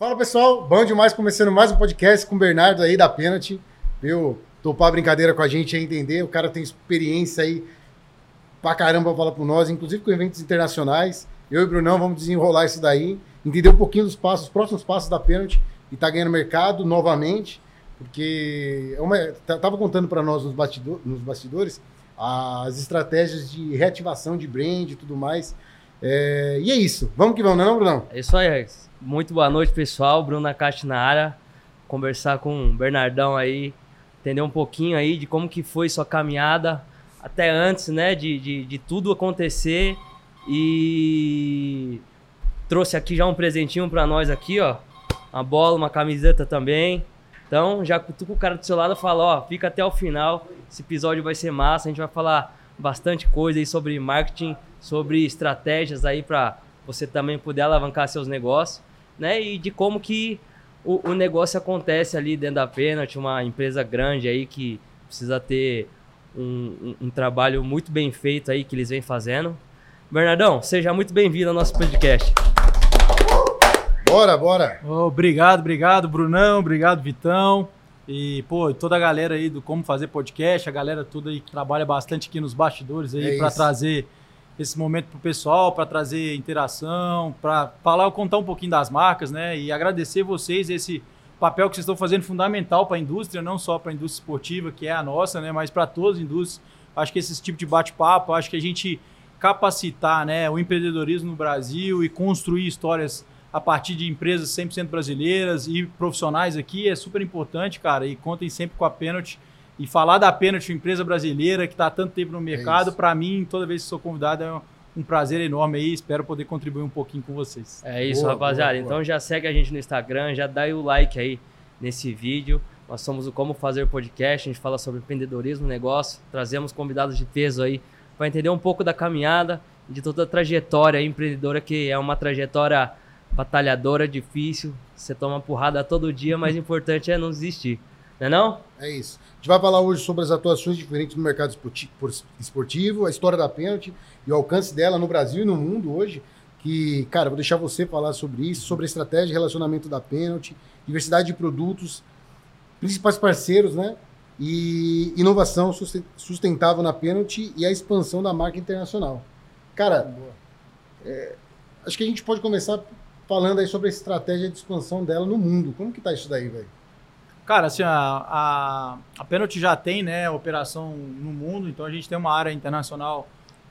Fala pessoal, bom demais começando mais um podcast com o Bernardo aí da Penalty. Viu? Topar a brincadeira com a gente aí, entender. O cara tem experiência aí pra caramba pra falar com nós, inclusive com eventos internacionais. Eu e o Brunão vamos desenrolar isso daí, entender um pouquinho dos passos, os próximos passos da Penalty e tá ganhando mercado novamente, porque é uma, tava contando para nós nos, nos bastidores as estratégias de reativação de brand e tudo mais. É, e é isso. Vamos que vamos, não é, não, Brunão? É isso aí, Rex. Muito boa noite, pessoal. Bruno Nakati na área. Conversar com o Bernardão aí, entender um pouquinho aí de como que foi sua caminhada até antes, né, de, de, de tudo acontecer. E trouxe aqui já um presentinho para nós aqui, ó. Uma bola, uma camiseta também. Então, já tu com o cara do seu lado fala, ó, fica até o final. Esse episódio vai ser massa, a gente vai falar bastante coisa aí sobre marketing, sobre estratégias aí para você também poder alavancar seus negócios né? E de como que o, o negócio acontece ali dentro da Penalty, uma empresa grande aí que precisa ter um, um, um trabalho muito bem feito aí que eles vêm fazendo. Bernardão, seja muito bem-vindo ao nosso podcast. Bora, bora. Oh, obrigado, obrigado, Brunão, obrigado, Vitão. E, pô, toda a galera aí do Como Fazer Podcast, a galera toda aí que trabalha bastante aqui nos bastidores aí é para trazer esse momento para o pessoal, para trazer interação, para falar, contar um pouquinho das marcas, né? E agradecer vocês esse papel que vocês estão fazendo fundamental para a indústria, não só para a indústria esportiva, que é a nossa, né? Mas para todas as indústrias. Acho que esse tipo de bate-papo, acho que a gente capacitar né, o empreendedorismo no Brasil e construir histórias a partir de empresas 100% brasileiras e profissionais aqui é super importante, cara. E contem sempre com a Penalty e falar da Pênalti, empresa brasileira que está há tanto tempo no mercado, é para mim, toda vez que sou convidado, é um prazer enorme aí. Espero poder contribuir um pouquinho com vocês. É isso, boa, rapaziada. Boa, boa. Então já segue a gente no Instagram, já dá o like aí nesse vídeo. Nós somos o Como Fazer Podcast, a gente fala sobre empreendedorismo, negócio, trazemos convidados de peso aí para entender um pouco da caminhada, de toda a trajetória empreendedora, que é uma trajetória batalhadora, difícil. Você toma porrada todo dia, mas o importante é não desistir. Não é não? É isso. A gente vai falar hoje sobre as atuações diferentes no mercado esportivo, a história da pênalti e o alcance dela no Brasil e no mundo hoje. Que, cara, vou deixar você falar sobre isso, sobre a estratégia e relacionamento da pênalti, diversidade de produtos, principais parceiros, né? E inovação sustentável na pênalti e a expansão da marca internacional. Cara, é, acho que a gente pode começar falando aí sobre a estratégia de expansão dela no mundo. Como que tá isso daí, velho? Cara, assim, a, a, a Penalty já tem né, operação no mundo, então a gente tem uma área internacional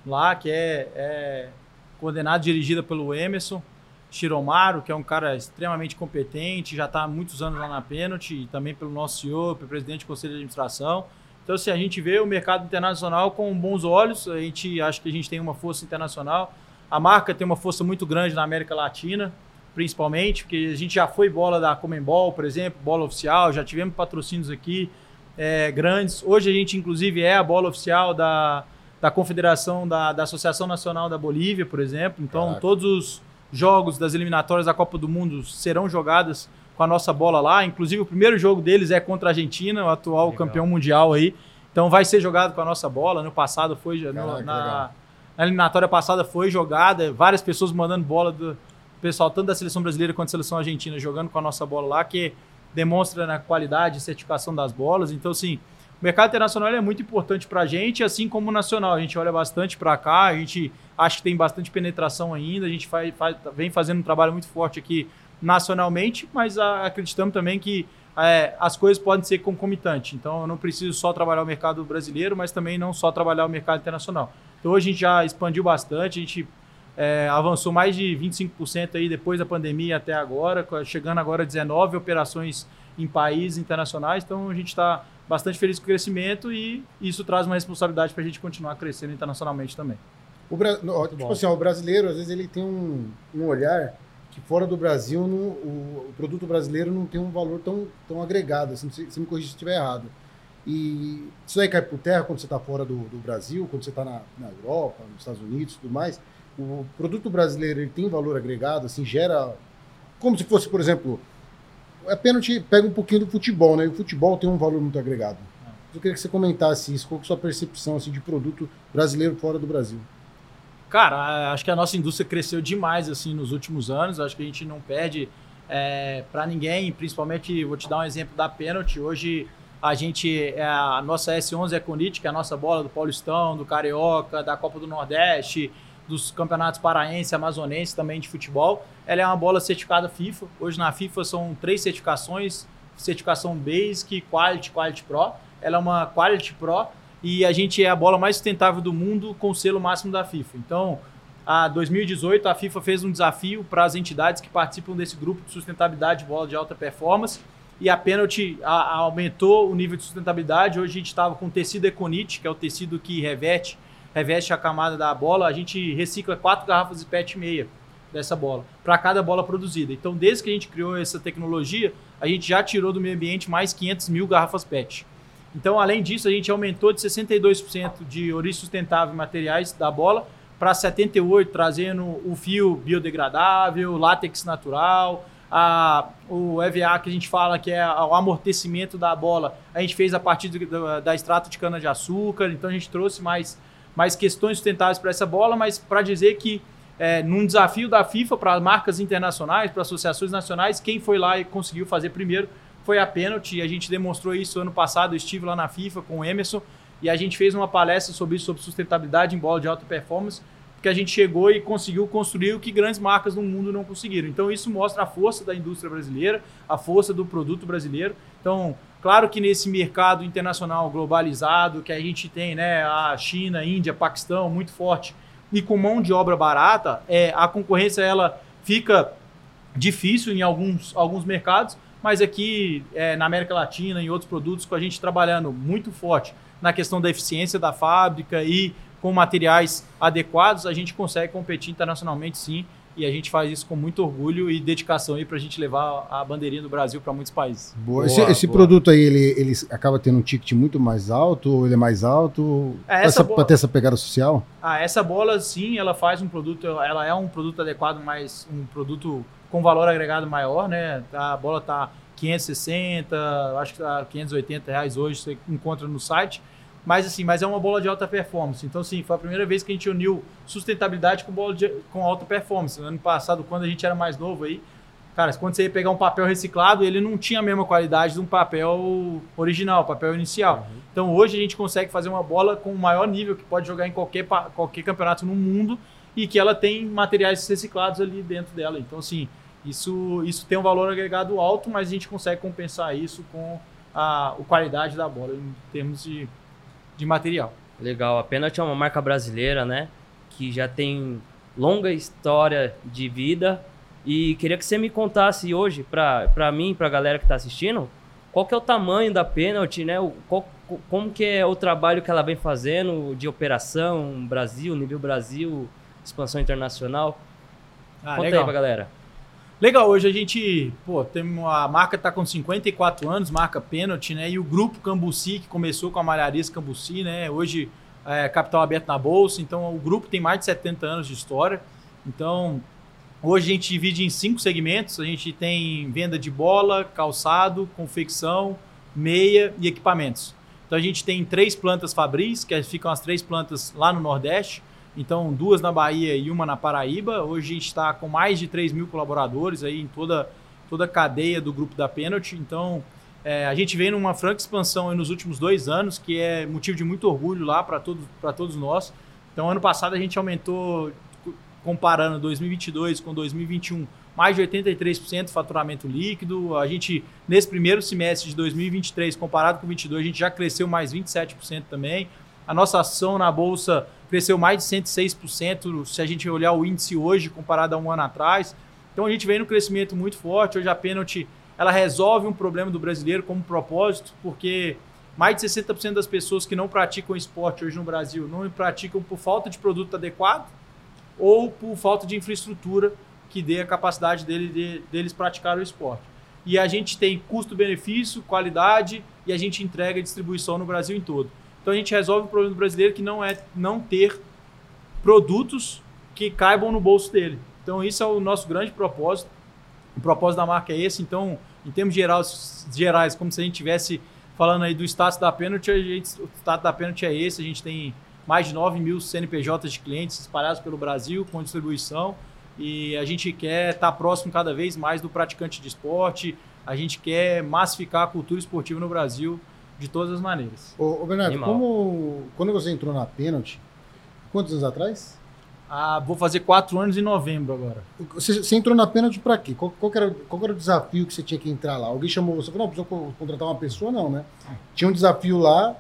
lá que é, é coordenada dirigida pelo Emerson Shiromaro, que é um cara extremamente competente, já está há muitos anos lá na Penalty, e também pelo nosso CEO, pelo presidente do Conselho de Administração. Então, assim, a gente vê o mercado internacional com bons olhos, a gente acha que a gente tem uma força internacional. A marca tem uma força muito grande na América Latina, principalmente, porque a gente já foi bola da Comembol, por exemplo, bola oficial, já tivemos patrocínios aqui é, grandes. Hoje a gente, inclusive, é a bola oficial da, da Confederação, da, da Associação Nacional da Bolívia, por exemplo. Então, Caraca. todos os jogos das eliminatórias da Copa do Mundo serão jogadas com a nossa bola lá. Inclusive, o primeiro jogo deles é contra a Argentina, o atual legal. campeão mundial aí. Então, vai ser jogado com a nossa bola. No passado foi... Caraca, no, na, na eliminatória passada foi jogada, várias pessoas mandando bola do, pessoal, tanto da seleção brasileira quanto da seleção argentina, jogando com a nossa bola lá, que demonstra na qualidade e certificação das bolas. Então, assim, o mercado internacional é muito importante para a gente, assim como o nacional. A gente olha bastante para cá, a gente acha que tem bastante penetração ainda, a gente faz, faz, vem fazendo um trabalho muito forte aqui nacionalmente, mas a, acreditamos também que é, as coisas podem ser concomitantes. Então, eu não preciso só trabalhar o mercado brasileiro, mas também não só trabalhar o mercado internacional. Então, hoje a gente já expandiu bastante, a gente é, avançou mais de 25% aí depois da pandemia até agora, chegando agora a 19 operações em países internacionais. Então a gente está bastante feliz com o crescimento e isso traz uma responsabilidade para a gente continuar crescendo internacionalmente também. O, Bra... tipo assim, ó, o brasileiro, às vezes, ele tem um, um olhar que fora do Brasil no, o, o, produto brasileiro não tem um valor tão, tão agregado. Assim, você me corrija se estiver errado. E isso aí cai por terra quando você está fora do, do, Brasil, quando você está na, na Europa, nos Estados Unidos e tudo mais o produto brasileiro ele tem valor agregado, assim, gera. Como se fosse, por exemplo, a pênalti pega um pouquinho do futebol, né? E o futebol tem um valor muito agregado. Eu queria que você comentasse isso, qual é a sua percepção assim, de produto brasileiro fora do Brasil. Cara, acho que a nossa indústria cresceu demais assim nos últimos anos. Acho que a gente não perde é, para ninguém, principalmente, vou te dar um exemplo da pênalti. Hoje a gente, é a nossa S11 Econite, que é a nossa bola do Paulistão, do Carioca, da Copa do Nordeste, dos campeonatos paraense, amazonense também de futebol. Ela é uma bola certificada FIFA. Hoje na FIFA são três certificações: certificação Basic, Quality, Quality Pro. Ela é uma Quality Pro e a gente é a bola mais sustentável do mundo com o selo máximo da FIFA. Então, a 2018 a FIFA fez um desafio para as entidades que participam desse grupo de sustentabilidade de bola de alta performance e a a aumentou o nível de sustentabilidade. Hoje a gente estava com tecido Econite, que é o tecido que reveste, reveste a camada da bola. A gente recicla quatro garrafas de PET meia dessa bola, para cada bola produzida. Então, desde que a gente criou essa tecnologia, a gente já tirou do meio ambiente mais 500 mil garrafas PET. Então, além disso, a gente aumentou de 62% de origem sustentável em materiais da bola para 78%, trazendo o fio biodegradável, látex natural, a, o EVA que a gente fala que é o amortecimento da bola, a gente fez a partir do, da extrato de cana-de-açúcar, então a gente trouxe mais, mais questões sustentáveis para essa bola, mas para dizer que é, num desafio da FIFA para marcas internacionais, para associações nacionais, quem foi lá e conseguiu fazer primeiro foi a Penalty, e a gente demonstrou isso ano passado, eu estive lá na FIFA com o Emerson, e a gente fez uma palestra sobre isso, sobre sustentabilidade em bola de alta performance, porque a gente chegou e conseguiu construir o que grandes marcas no mundo não conseguiram. Então isso mostra a força da indústria brasileira, a força do produto brasileiro. Então, claro que nesse mercado internacional globalizado que a gente tem, né, a China, Índia, Paquistão muito forte e com mão de obra barata, é, a concorrência ela fica difícil em alguns, alguns mercados, mas aqui é, na América Latina, em outros produtos, com a gente trabalhando muito forte na questão da eficiência da fábrica e com materiais adequados, a gente consegue competir internacionalmente sim. E a gente faz isso com muito orgulho e dedicação aí para a gente levar a bandeirinha do Brasil para muitos países. Boa. Boa, esse, esse boa. produto aí, ele, ele acaba tendo um ticket muito mais alto, ou ele é mais alto? É, para ter essa pegada social? Ah, essa bola sim, ela faz um produto, ela é um produto adequado, mas um produto com valor agregado maior, né? A bola tá 560, acho que tá 580 reais hoje, você encontra no site. Mas assim, mas é uma bola de alta performance. Então, sim, foi a primeira vez que a gente uniu sustentabilidade com bola de, com alta performance. No ano passado, quando a gente era mais novo aí, cara, quando você ia pegar um papel reciclado, ele não tinha a mesma qualidade de um papel original, papel inicial. Uhum. Então, hoje a gente consegue fazer uma bola com o maior nível que pode jogar em qualquer, qualquer campeonato no mundo e que ela tem materiais reciclados ali dentro dela. Então, assim, isso, isso tem um valor agregado alto, mas a gente consegue compensar isso com a, a qualidade da bola em termos de de material. Legal. A Penalty é uma marca brasileira, né? Que já tem longa história de vida. E queria que você me contasse hoje, para mim, para a galera que está assistindo, qual que é o tamanho da Penalty, né? O, qual, como que é o trabalho que ela vem fazendo de operação Brasil, nível Brasil, expansão internacional. Ah, Conta legal. aí pra galera. Legal, hoje a gente, pô, tem uma, a marca está com 54 anos, marca Penalty, né? E o grupo Cambuci, que começou com a Malharia Cambuci, né? Hoje é capital aberto na bolsa, então o grupo tem mais de 70 anos de história. Então, hoje a gente divide em cinco segmentos. A gente tem venda de bola, calçado, confecção, meia e equipamentos. Então a gente tem três plantas Fabris, que ficam as três plantas lá no Nordeste. Então, duas na Bahia e uma na Paraíba. Hoje a gente está com mais de 3 mil colaboradores aí em toda, toda a cadeia do grupo da Penalty. Então, é, a gente vem numa franca expansão nos últimos dois anos, que é motivo de muito orgulho lá para todo, todos nós. Então, ano passado a gente aumentou, comparando 2022 com 2021, mais de 83% de faturamento líquido. A gente, nesse primeiro semestre de 2023, comparado com 2022, a gente já cresceu mais 27% também. A nossa ação na Bolsa cresceu mais de 106% se a gente olhar o índice hoje comparado a um ano atrás. Então a gente vem no crescimento muito forte. Hoje a Penalty ela resolve um problema do brasileiro como propósito, porque mais de 60% das pessoas que não praticam esporte hoje no Brasil não praticam por falta de produto adequado ou por falta de infraestrutura que dê a capacidade dele, de, deles praticar o esporte. E a gente tem custo-benefício, qualidade e a gente entrega distribuição no Brasil em todo. Então a gente resolve o problema do brasileiro que não é não ter produtos que caibam no bolso dele. Então isso é o nosso grande propósito. O propósito da marca é esse. Então, em termos gerais, gerais como se a gente tivesse falando aí do status da Penalty, gente, o status da Penalty é esse. A gente tem mais de 9 mil CNPJs de clientes espalhados pelo Brasil com distribuição. e a gente quer estar próximo cada vez mais do praticante de esporte, a gente quer massificar a cultura esportiva no Brasil de todas as maneiras. Ô, ô Bernardo, como, quando você entrou na pênalti, quantos anos atrás? Ah, vou fazer quatro anos em novembro agora. Você, você entrou na pênalti para quê? Qual, qual, era, qual era o desafio que você tinha que entrar lá? Alguém chamou você? Falou, não, precisa contratar uma pessoa? Não, né? Tinha um desafio lá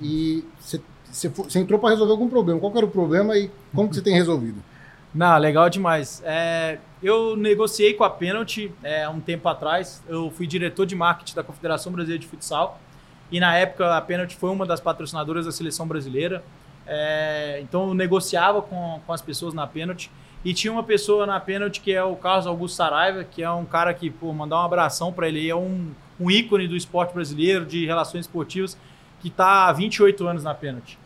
e você, você, você entrou para resolver algum problema. Qual era o problema e como que você tem resolvido? Não, legal demais. É, eu negociei com a Penalty é, um tempo atrás. Eu fui diretor de marketing da Confederação Brasileira de Futsal. E na época a Penalty foi uma das patrocinadoras da seleção brasileira. É, então eu negociava com, com as pessoas na pênalti. E tinha uma pessoa na pênalti que é o Carlos Augusto Saraiva, que é um cara que, pô, mandar um abração para ele. É um, um ícone do esporte brasileiro, de relações esportivas, que está há 28 anos na pênalti.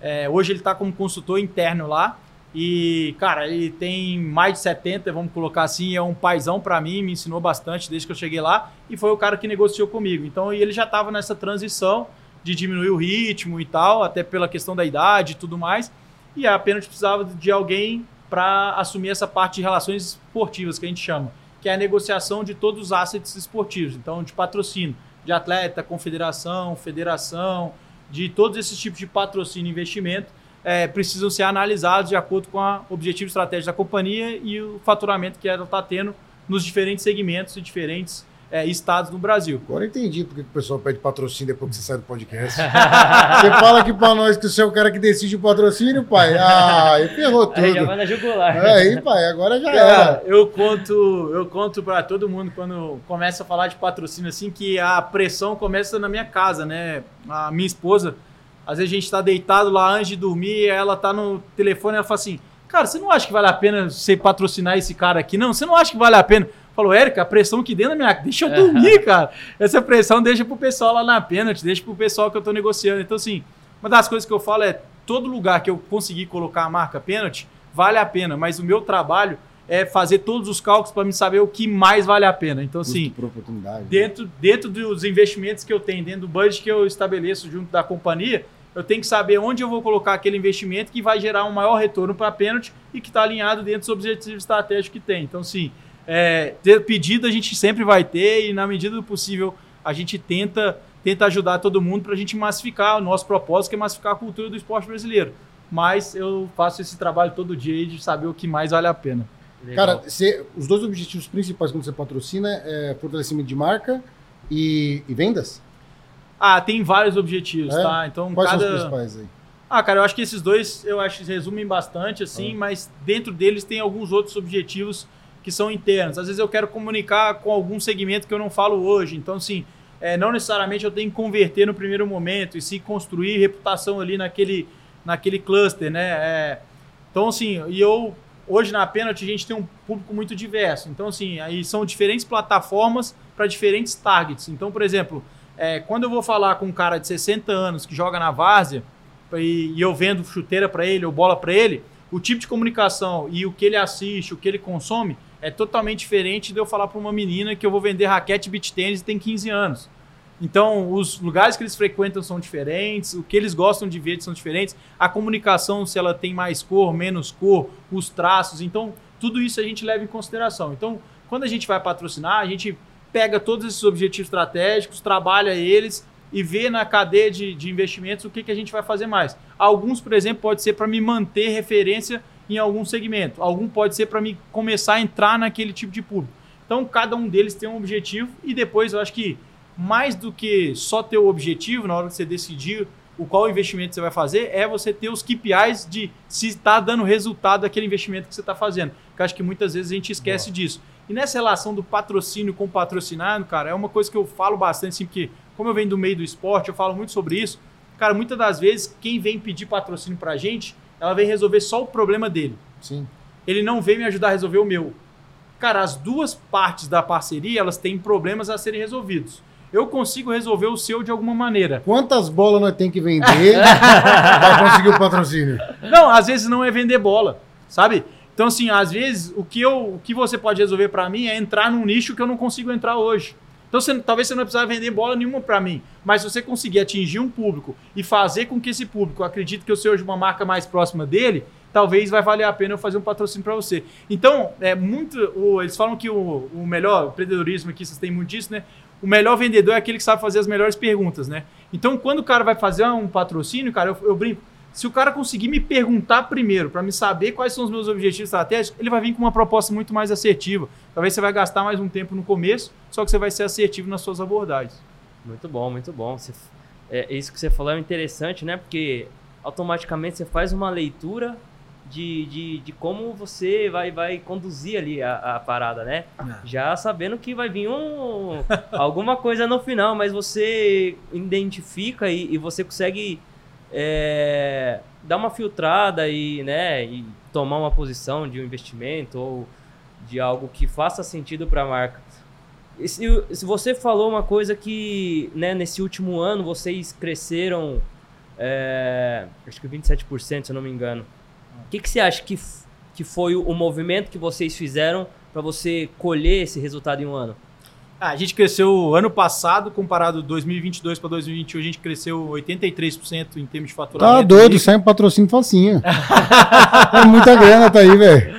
É, hoje ele está como consultor interno lá. E, cara, ele tem mais de 70, vamos colocar assim, é um paizão para mim, me ensinou bastante desde que eu cheguei lá. E foi o cara que negociou comigo. Então, ele já estava nessa transição de diminuir o ritmo e tal, até pela questão da idade e tudo mais. E a precisava de alguém para assumir essa parte de relações esportivas que a gente chama, que é a negociação de todos os assets esportivos, então de patrocínio, de atleta, confederação, federação, de todos esses tipos de patrocínio e investimento é, precisam ser analisados de acordo com o objetivo estratégico da companhia e o faturamento que ela está tendo nos diferentes segmentos e diferentes é, estados no Brasil. Agora entendi porque o pessoal pede patrocínio depois que você sai do podcast. você fala aqui pra nós que você é o cara que decide o patrocínio, pai. Ah, aí ferrou tudo. Aí já vai na jugular. É, aí, pai, agora já era. Eu conto, eu conto pra todo mundo quando começa a falar de patrocínio assim que a pressão começa na minha casa, né? A minha esposa, às vezes a gente tá deitado lá antes de dormir, ela tá no telefone e ela fala assim: Cara, você não acha que vale a pena você patrocinar esse cara aqui? Não, você não acha que vale a pena? Falou, Érica, a pressão que dentro da minha. Deixa eu dormir, cara. Essa pressão deixa pro pessoal lá na pênalti, deixa pro pessoal que eu tô negociando. Então, assim, uma das coisas que eu falo é: todo lugar que eu conseguir colocar a marca pênalti, vale a pena. Mas o meu trabalho é fazer todos os cálculos para me saber o que mais vale a pena. Então, assim, dentro, dentro dos investimentos que eu tenho, dentro do budget que eu estabeleço junto da companhia, eu tenho que saber onde eu vou colocar aquele investimento que vai gerar um maior retorno para a pênalti e que está alinhado dentro dos objetivos estratégicos que tem. Então, sim, é, ter pedido a gente sempre vai ter e na medida do possível a gente tenta, tenta ajudar todo mundo para a gente massificar o nosso propósito, que é massificar a cultura do esporte brasileiro. Mas eu faço esse trabalho todo dia de saber o que mais vale a pena. Legal. Cara, você, os dois objetivos principais quando você patrocina é fortalecimento de marca e, e vendas? Ah, tem vários objetivos, é? tá? Então, Quais cada... são os principais aí? Ah, cara, eu acho que esses dois eu acho que resumem bastante, assim, ah. mas dentro deles tem alguns outros objetivos que são internos. Às vezes eu quero comunicar com algum segmento que eu não falo hoje. Então, assim, é, não necessariamente eu tenho que converter no primeiro momento e se construir reputação ali naquele, naquele cluster, né? É, então, assim, e eu hoje na Penalty a gente tem um público muito diverso. Então, assim, aí são diferentes plataformas para diferentes targets. Então, por exemplo, é, quando eu vou falar com um cara de 60 anos que joga na várzea e, e eu vendo chuteira para ele ou bola para ele, o tipo de comunicação e o que ele assiste, o que ele consome, é totalmente diferente de eu falar para uma menina que eu vou vender raquete beach tênis e tem 15 anos. Então, os lugares que eles frequentam são diferentes, o que eles gostam de ver são diferentes, a comunicação, se ela tem mais cor, menos cor, os traços. Então, tudo isso a gente leva em consideração. Então, quando a gente vai patrocinar, a gente pega todos esses objetivos estratégicos, trabalha eles e vê na cadeia de, de investimentos o que, que a gente vai fazer mais. Alguns, por exemplo, pode ser para me manter referência em algum segmento. Algum pode ser para mim começar a entrar naquele tipo de público. Então, cada um deles tem um objetivo e depois eu acho que mais do que só ter o objetivo na hora que você decidir o qual investimento você vai fazer, é você ter os KPIs de se está dando resultado daquele investimento que você está fazendo. Que eu acho que muitas vezes a gente esquece Boa. disso. E nessa relação do patrocínio com patrocinado, cara, é uma coisa que eu falo bastante, assim, porque como eu venho do meio do esporte, eu falo muito sobre isso. Cara, muitas das vezes, quem vem pedir patrocínio pra gente ela vem resolver só o problema dele. Sim. Ele não vem me ajudar a resolver o meu. Cara, as duas partes da parceria, elas têm problemas a serem resolvidos. Eu consigo resolver o seu de alguma maneira. Quantas bolas nós tem que vender para conseguir o patrocínio? Não, às vezes não é vender bola, sabe? Então, assim, às vezes o que, eu, o que você pode resolver para mim é entrar num nicho que eu não consigo entrar hoje. Então, você, talvez você não precise vender bola nenhuma para mim, mas se você conseguir atingir um público e fazer com que esse público acredite que eu seja uma marca mais próxima dele, talvez vai valer a pena eu fazer um patrocínio para você. Então, é muito. O, eles falam que o, o melhor, o empreendedorismo aqui, vocês têm muito disso, né? O melhor vendedor é aquele que sabe fazer as melhores perguntas, né? Então, quando o cara vai fazer um patrocínio, cara, eu, eu brinco. Se o cara conseguir me perguntar primeiro, para me saber quais são os meus objetivos estratégicos, ele vai vir com uma proposta muito mais assertiva. Talvez você vai gastar mais um tempo no começo, só que você vai ser assertivo nas suas abordagens. Muito bom, muito bom. Você, é, isso que você falou é interessante, né? Porque automaticamente você faz uma leitura de, de, de como você vai, vai conduzir ali a, a parada, né? É. Já sabendo que vai vir um, alguma coisa no final, mas você identifica e, e você consegue é, dar uma filtrada e, né, e tomar uma posição de um investimento ou de algo que faça sentido para a marca. Se, se você falou uma coisa que né, nesse último ano vocês cresceram é, acho que 27%, se eu não me engano. O que, que você acha que, que foi o movimento que vocês fizeram para você colher esse resultado em um ano? Ah, a gente cresceu ano passado, comparado 2022 para 2021, a gente cresceu 83% em termos de faturamento. Tá doido, sai um patrocínio facinho. é muita grana, tá aí, velho.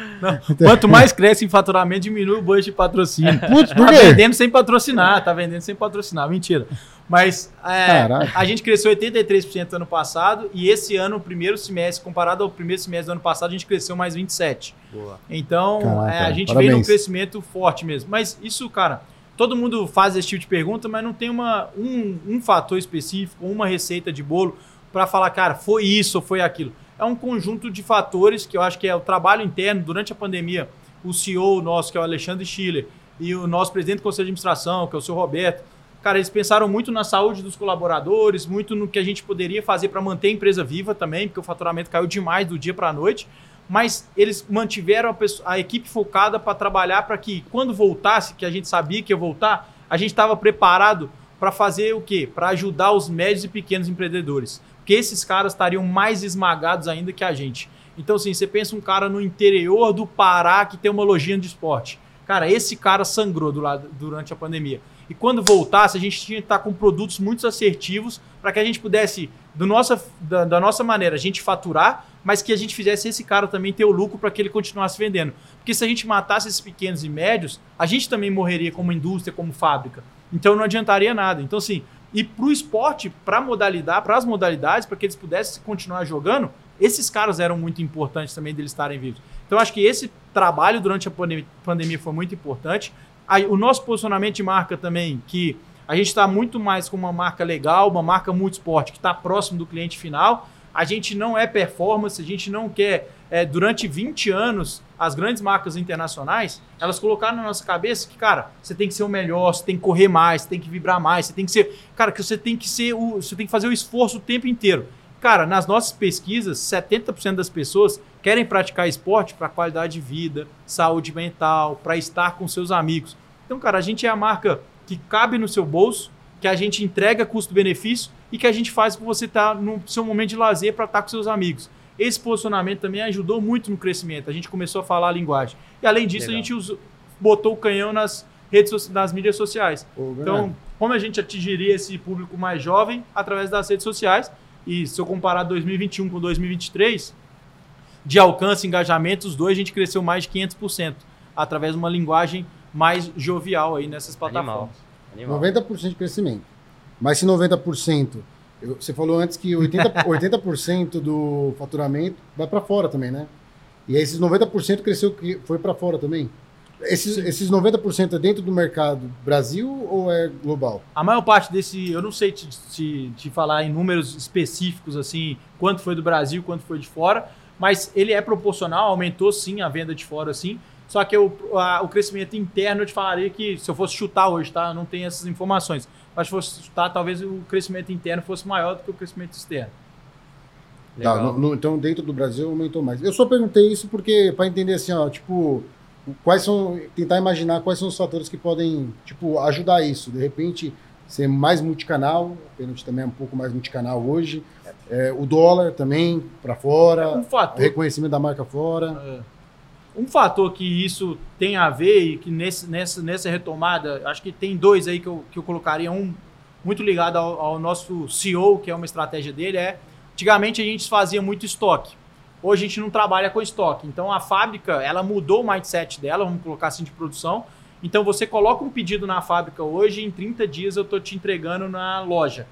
Quanto mais cresce em faturamento, diminui o budget de patrocínio. Putz, por tá quê? Tá vendendo sem patrocinar, tá vendendo sem patrocinar. Mentira. Mas é, a gente cresceu 83% ano passado e esse ano, o primeiro semestre, comparado ao primeiro semestre do ano passado, a gente cresceu mais 27%. Boa. Então, Caraca, é, a gente parabéns. veio num crescimento forte mesmo. Mas isso, cara, todo mundo faz esse tipo de pergunta, mas não tem uma, um, um fator específico, uma receita de bolo para falar, cara, foi isso ou foi aquilo é um conjunto de fatores que eu acho que é o trabalho interno durante a pandemia. O CEO nosso, que é o Alexandre Schiller, e o nosso presidente do Conselho de Administração, que é o seu Roberto, cara, eles pensaram muito na saúde dos colaboradores, muito no que a gente poderia fazer para manter a empresa viva também, porque o faturamento caiu demais do dia para a noite. Mas eles mantiveram a, pessoa, a equipe focada para trabalhar para que, quando voltasse, que a gente sabia que ia voltar, a gente estava preparado para fazer o quê? Para ajudar os médios e pequenos empreendedores que esses caras estariam mais esmagados ainda que a gente. Então, assim, você pensa um cara no interior do Pará que tem uma lojinha de esporte. Cara, esse cara sangrou do lado, durante a pandemia. E quando voltasse, a gente tinha que estar com produtos muito assertivos para que a gente pudesse, do nossa, da, da, nossa maneira, a gente faturar, mas que a gente fizesse esse cara também ter o lucro para que ele continuasse vendendo. Porque se a gente matasse esses pequenos e médios, a gente também morreria como indústria, como fábrica. Então não adiantaria nada. Então, assim, e para o esporte, para modalidade, para as modalidades, para que eles pudessem continuar jogando, esses caras eram muito importantes também deles estarem vivos. Então acho que esse trabalho durante a pandemia foi muito importante. O nosso posicionamento de marca também, que a gente está muito mais com uma marca legal, uma marca multisport que está próximo do cliente final. A gente não é performance, a gente não quer, é, durante 20 anos, as grandes marcas internacionais, elas colocaram na nossa cabeça que, cara, você tem que ser o melhor, você tem que correr mais, você tem que vibrar mais, você tem que ser. Cara, que você tem que ser o. Você tem que fazer o esforço o tempo inteiro. Cara, nas nossas pesquisas, 70% das pessoas querem praticar esporte para qualidade de vida, saúde mental, para estar com seus amigos. Então, cara, a gente é a marca que cabe no seu bolso, que a gente entrega custo-benefício e que a gente faz para você estar tá no seu momento de lazer para estar tá com seus amigos. Esse posicionamento também ajudou muito no crescimento. A gente começou a falar a linguagem. E além disso, Legal. a gente usou, botou o canhão nas redes nas mídias sociais. então, como a gente atingiria esse público mais jovem através das redes sociais? E se eu comparar 2021 com 2023, de alcance e engajamento, os dois a gente cresceu mais de 500% através de uma linguagem mais jovial aí nessas plataformas. Animal. Animal. 90% de crescimento. Mas se 90% você falou antes que 80%, 80 do faturamento vai para fora também, né? E aí esses 90% cresceu, foi para fora também? Esses, esses 90% é dentro do mercado Brasil ou é global? A maior parte desse, eu não sei te, te, te, falar em números específicos, assim, quanto foi do Brasil, quanto foi de fora, mas ele é proporcional, aumentou sim a venda de fora, sim. Só que o, a, o crescimento interno eu te falaria que, se eu fosse chutar hoje, tá? Eu não tenho essas informações mas fosse chutar, talvez o crescimento interno fosse maior do que o crescimento externo. Tá, no, no, então dentro do Brasil aumentou mais. Eu só perguntei isso porque para entender assim, ó, tipo, quais são, tentar imaginar quais são os fatores que podem, tipo, ajudar isso. De repente ser mais multicanal, o pênalti também é um pouco mais multicanal hoje. É, o dólar também para fora, um fator. reconhecimento da marca fora. É. Um fator que isso tem a ver e que nesse, nessa, nessa retomada, acho que tem dois aí que eu, que eu colocaria. Um muito ligado ao, ao nosso CEO, que é uma estratégia dele, é antigamente a gente fazia muito estoque. hoje a gente não trabalha com estoque. Então a fábrica, ela mudou o mindset dela, vamos colocar assim, de produção. Então você coloca um pedido na fábrica hoje, em 30 dias eu estou te entregando na loja.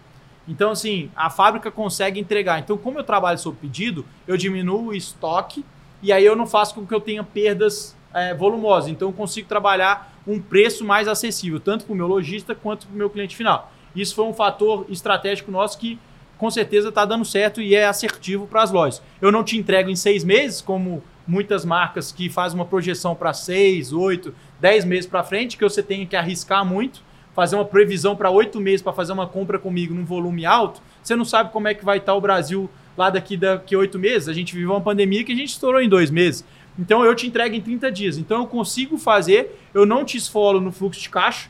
Então, assim, a fábrica consegue entregar. Então, como eu trabalho sob pedido, eu diminuo o estoque e aí eu não faço com que eu tenha perdas é, volumosas. Então, eu consigo trabalhar um preço mais acessível, tanto para o meu lojista quanto para o meu cliente final. Isso foi um fator estratégico nosso que com certeza está dando certo e é assertivo para as lojas. Eu não te entrego em seis meses, como muitas marcas que fazem uma projeção para seis, oito, dez meses para frente, que você tem que arriscar muito, fazer uma previsão para oito meses para fazer uma compra comigo num volume alto. Você não sabe como é que vai estar tá o Brasil lá daqui daqui oito meses. A gente viveu uma pandemia que a gente estourou em dois meses. Então eu te entrego em 30 dias. Então eu consigo fazer, eu não te esfolo no fluxo de caixa,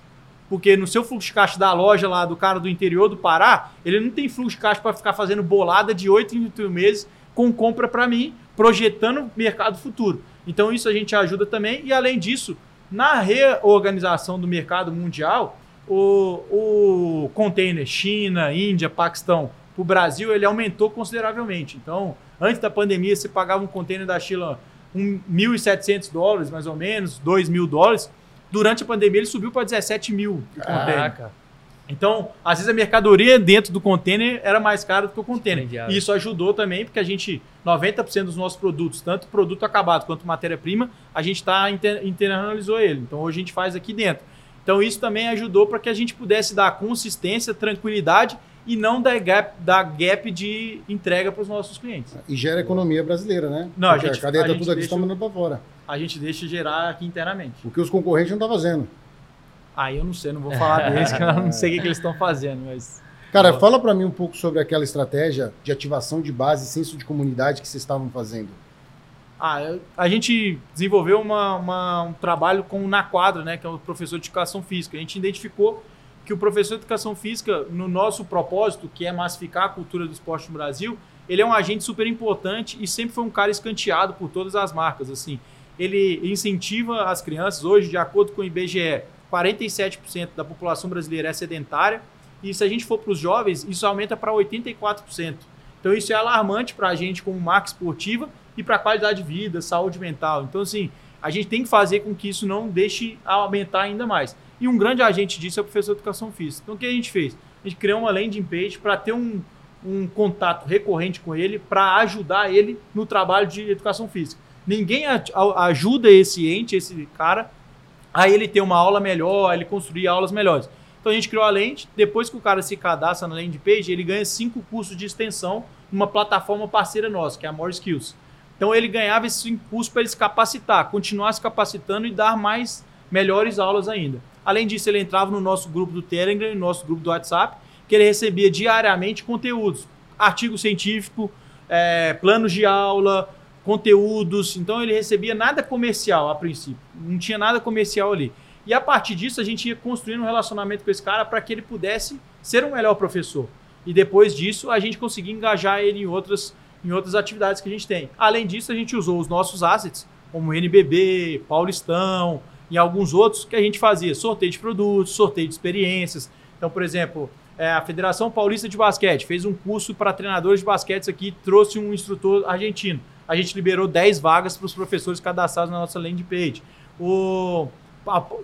porque no seu fluxo de caixa da loja lá do cara do interior do Pará, ele não tem fluxo de caixa para ficar fazendo bolada de 8 em 8 meses com compra para mim, projetando mercado futuro. Então isso a gente ajuda também e além disso, na reorganização do mercado mundial, o, o container China, Índia, Paquistão para o Brasil, ele aumentou consideravelmente. Então, antes da pandemia, você pagava um container da China um 1.700 dólares, mais ou menos, 2 mil dólares. Durante a pandemia, ele subiu para 17 mil. Então, às vezes a mercadoria dentro do container era mais cara do que o container. E isso ajudou também, porque a gente, 90% dos nossos produtos, tanto produto acabado quanto matéria-prima, a gente está internalizou ele. Então, hoje a gente faz aqui dentro. Então, isso também ajudou para que a gente pudesse dar consistência, tranquilidade e não dar gap, dar gap de entrega para os nossos clientes. E gera economia brasileira, né? Não, Porque a, gente, a cadeia está tudo aqui, está mandando para fora. A gente deixa gerar aqui internamente. O que os concorrentes não estão tá fazendo. Aí eu não sei, não vou falar deles, que eu não sei o que, que eles estão fazendo, mas... Cara, fala para mim um pouco sobre aquela estratégia de ativação de base, senso de comunidade que vocês estavam fazendo. Ah, a gente desenvolveu uma, uma, um trabalho com o Na Quadra, né, que é o professor de educação física. A gente identificou que o professor de educação física, no nosso propósito, que é massificar a cultura do esporte no Brasil, ele é um agente super importante e sempre foi um cara escanteado por todas as marcas. Assim, ele incentiva as crianças. Hoje, de acordo com o IBGE, 47% da população brasileira é sedentária. E se a gente for para os jovens, isso aumenta para 84%. Então, isso é alarmante para a gente como marca esportiva e para a qualidade de vida, saúde mental. Então, assim, a gente tem que fazer com que isso não deixe aumentar ainda mais. E um grande agente disso é o professor de educação física. Então, o que a gente fez? A gente criou uma landing page para ter um, um contato recorrente com ele, para ajudar ele no trabalho de educação física. Ninguém ajuda esse ente, esse cara, a ele ter uma aula melhor, a ele construir aulas melhores. Então a gente criou a lente, depois que o cara se cadastra na landing page, ele ganha cinco cursos de extensão numa plataforma parceira nossa, que é a More Skills. Então ele ganhava esse impulso para ele se capacitar, continuar se capacitando e dar mais melhores aulas ainda. Além disso, ele entrava no nosso grupo do Telegram, no nosso grupo do WhatsApp, que ele recebia diariamente conteúdos, artigo científico, é, planos de aula, conteúdos. Então ele recebia nada comercial a princípio, não tinha nada comercial ali. E a partir disso a gente ia construindo um relacionamento com esse cara para que ele pudesse ser um melhor professor. E depois disso a gente conseguia engajar ele em outras em outras atividades que a gente tem. Além disso, a gente usou os nossos assets, como NBB, Paulistão e alguns outros que a gente fazia sorteio de produtos, sorteio de experiências. Então, por exemplo, é, a Federação Paulista de Basquete fez um curso para treinadores de basquete aqui, trouxe um instrutor argentino. A gente liberou 10 vagas para os professores cadastrados na nossa landing page. O,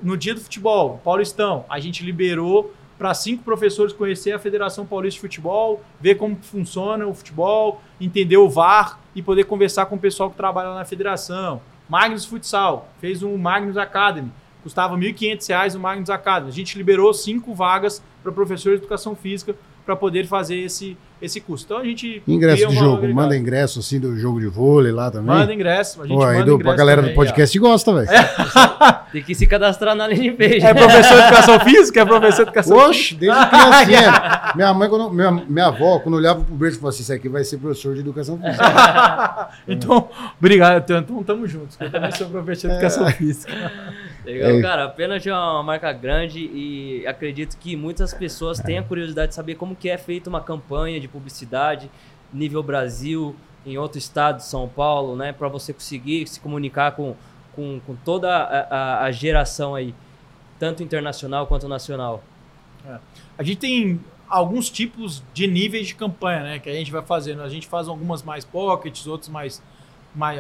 no dia do futebol, Paulistão, a gente liberou para cinco professores conhecer a Federação Paulista de Futebol, ver como funciona o futebol, entender o VAR e poder conversar com o pessoal que trabalha na federação. Magnus Futsal fez um Magnus Academy, custava R$ 1.500 o Magnus Academy. A gente liberou cinco vagas para professores de educação física para poder fazer esse, esse curso. Então a gente. Ingresso de jogo, manda ingresso assim do jogo de vôlei lá também. Manda ingresso, a gente Pô, manda do, ingresso. A galera também, do podcast ó. gosta, velho. É. Tem que se cadastrar na linha page. É professor de educação física? É professor de educação Oxe, desde criancinha. minha mãe, quando, minha, minha avó, quando olhava pro Brito, falou assim: Isso aqui vai ser professor de educação física. então, obrigado. Então, então tamo juntos. Eu também sou professor de educação é. física. Legal, é. cara. Apenas é uma marca grande e acredito que muitas pessoas têm a curiosidade de saber como que é feita uma campanha de publicidade nível Brasil, em outro estado, São Paulo, né? Para você conseguir se comunicar com, com, com toda a, a, a, geração aí, tanto internacional quanto nacional. É. A gente tem alguns tipos de níveis de campanha, né? Que a gente vai fazendo. A gente faz algumas mais pockets, outras mais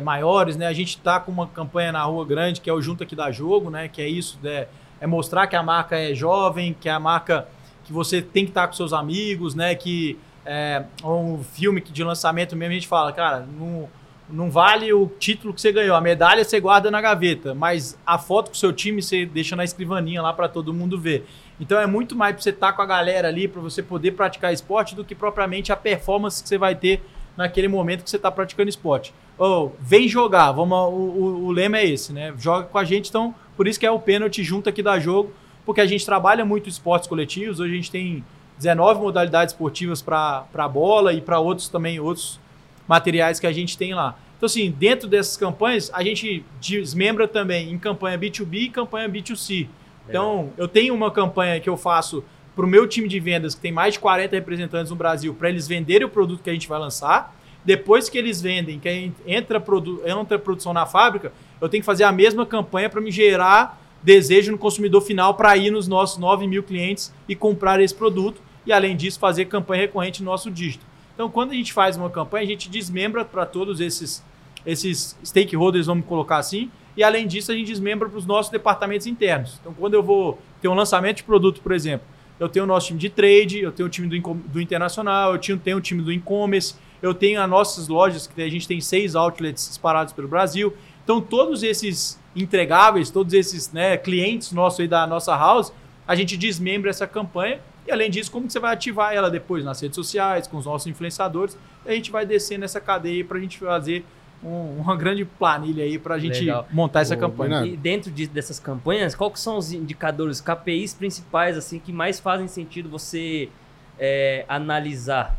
maiores, né? A gente está com uma campanha na rua grande que é o Junta que dá jogo, né? Que é isso, né? é mostrar que a marca é jovem, que é a marca que você tem que estar com seus amigos, né? Que é um filme de lançamento mesmo a gente fala, cara, não, não vale o título que você ganhou, a medalha você guarda na gaveta, mas a foto com o seu time você deixa na escrivaninha lá para todo mundo ver. Então é muito mais para você estar com a galera ali, para você poder praticar esporte, do que propriamente a performance que você vai ter naquele momento que você está praticando esporte. Oh, vem jogar, vamos, o, o, o, lema é esse, né? Joga com a gente, então por isso que é o pênalti junto aqui da jogo, porque a gente trabalha muito esportes coletivos, hoje a gente tem 19 modalidades esportivas para bola e para outros também, outros materiais que a gente tem lá. Então, assim, dentro dessas campanhas, a gente desmembra também em campanha B2B e campanha B2C. Então, eu tenho uma campanha que eu faço para o meu time de vendas, que tem mais de 40 representantes no Brasil, para eles venderem o produto que a gente vai lançar. Depois que eles vendem, que entra, produ entra produção na fábrica, eu tenho que fazer a mesma campanha para me gerar desejo no consumidor final para ir nos nossos 9 mil clientes e comprar esse produto. E, além disso, fazer campanha recorrente no nosso dígito. Então, quando a gente faz uma campanha, a gente desmembra para todos esses, esses stakeholders, vamos colocar assim, e além disso, a gente desmembra para os nossos departamentos internos. Então, quando eu vou ter um lançamento de produto, por exemplo, eu tenho o nosso time de trade, eu tenho o time do, do internacional, eu tenho, tenho o time do e-commerce, eu tenho as nossas lojas, que a gente tem seis outlets espalhados pelo Brasil. Então, todos esses entregáveis, todos esses né, clientes nossos aí da nossa house, a gente desmembra essa campanha e além disso, como que você vai ativar ela depois nas redes sociais, com os nossos influenciadores. E a gente vai descer nessa cadeia para a gente fazer um, uma grande planilha aí para a gente Legal. montar essa campanha. E dentro de, dessas campanhas, quais são os indicadores, KPIs principais assim que mais fazem sentido você é, analisar?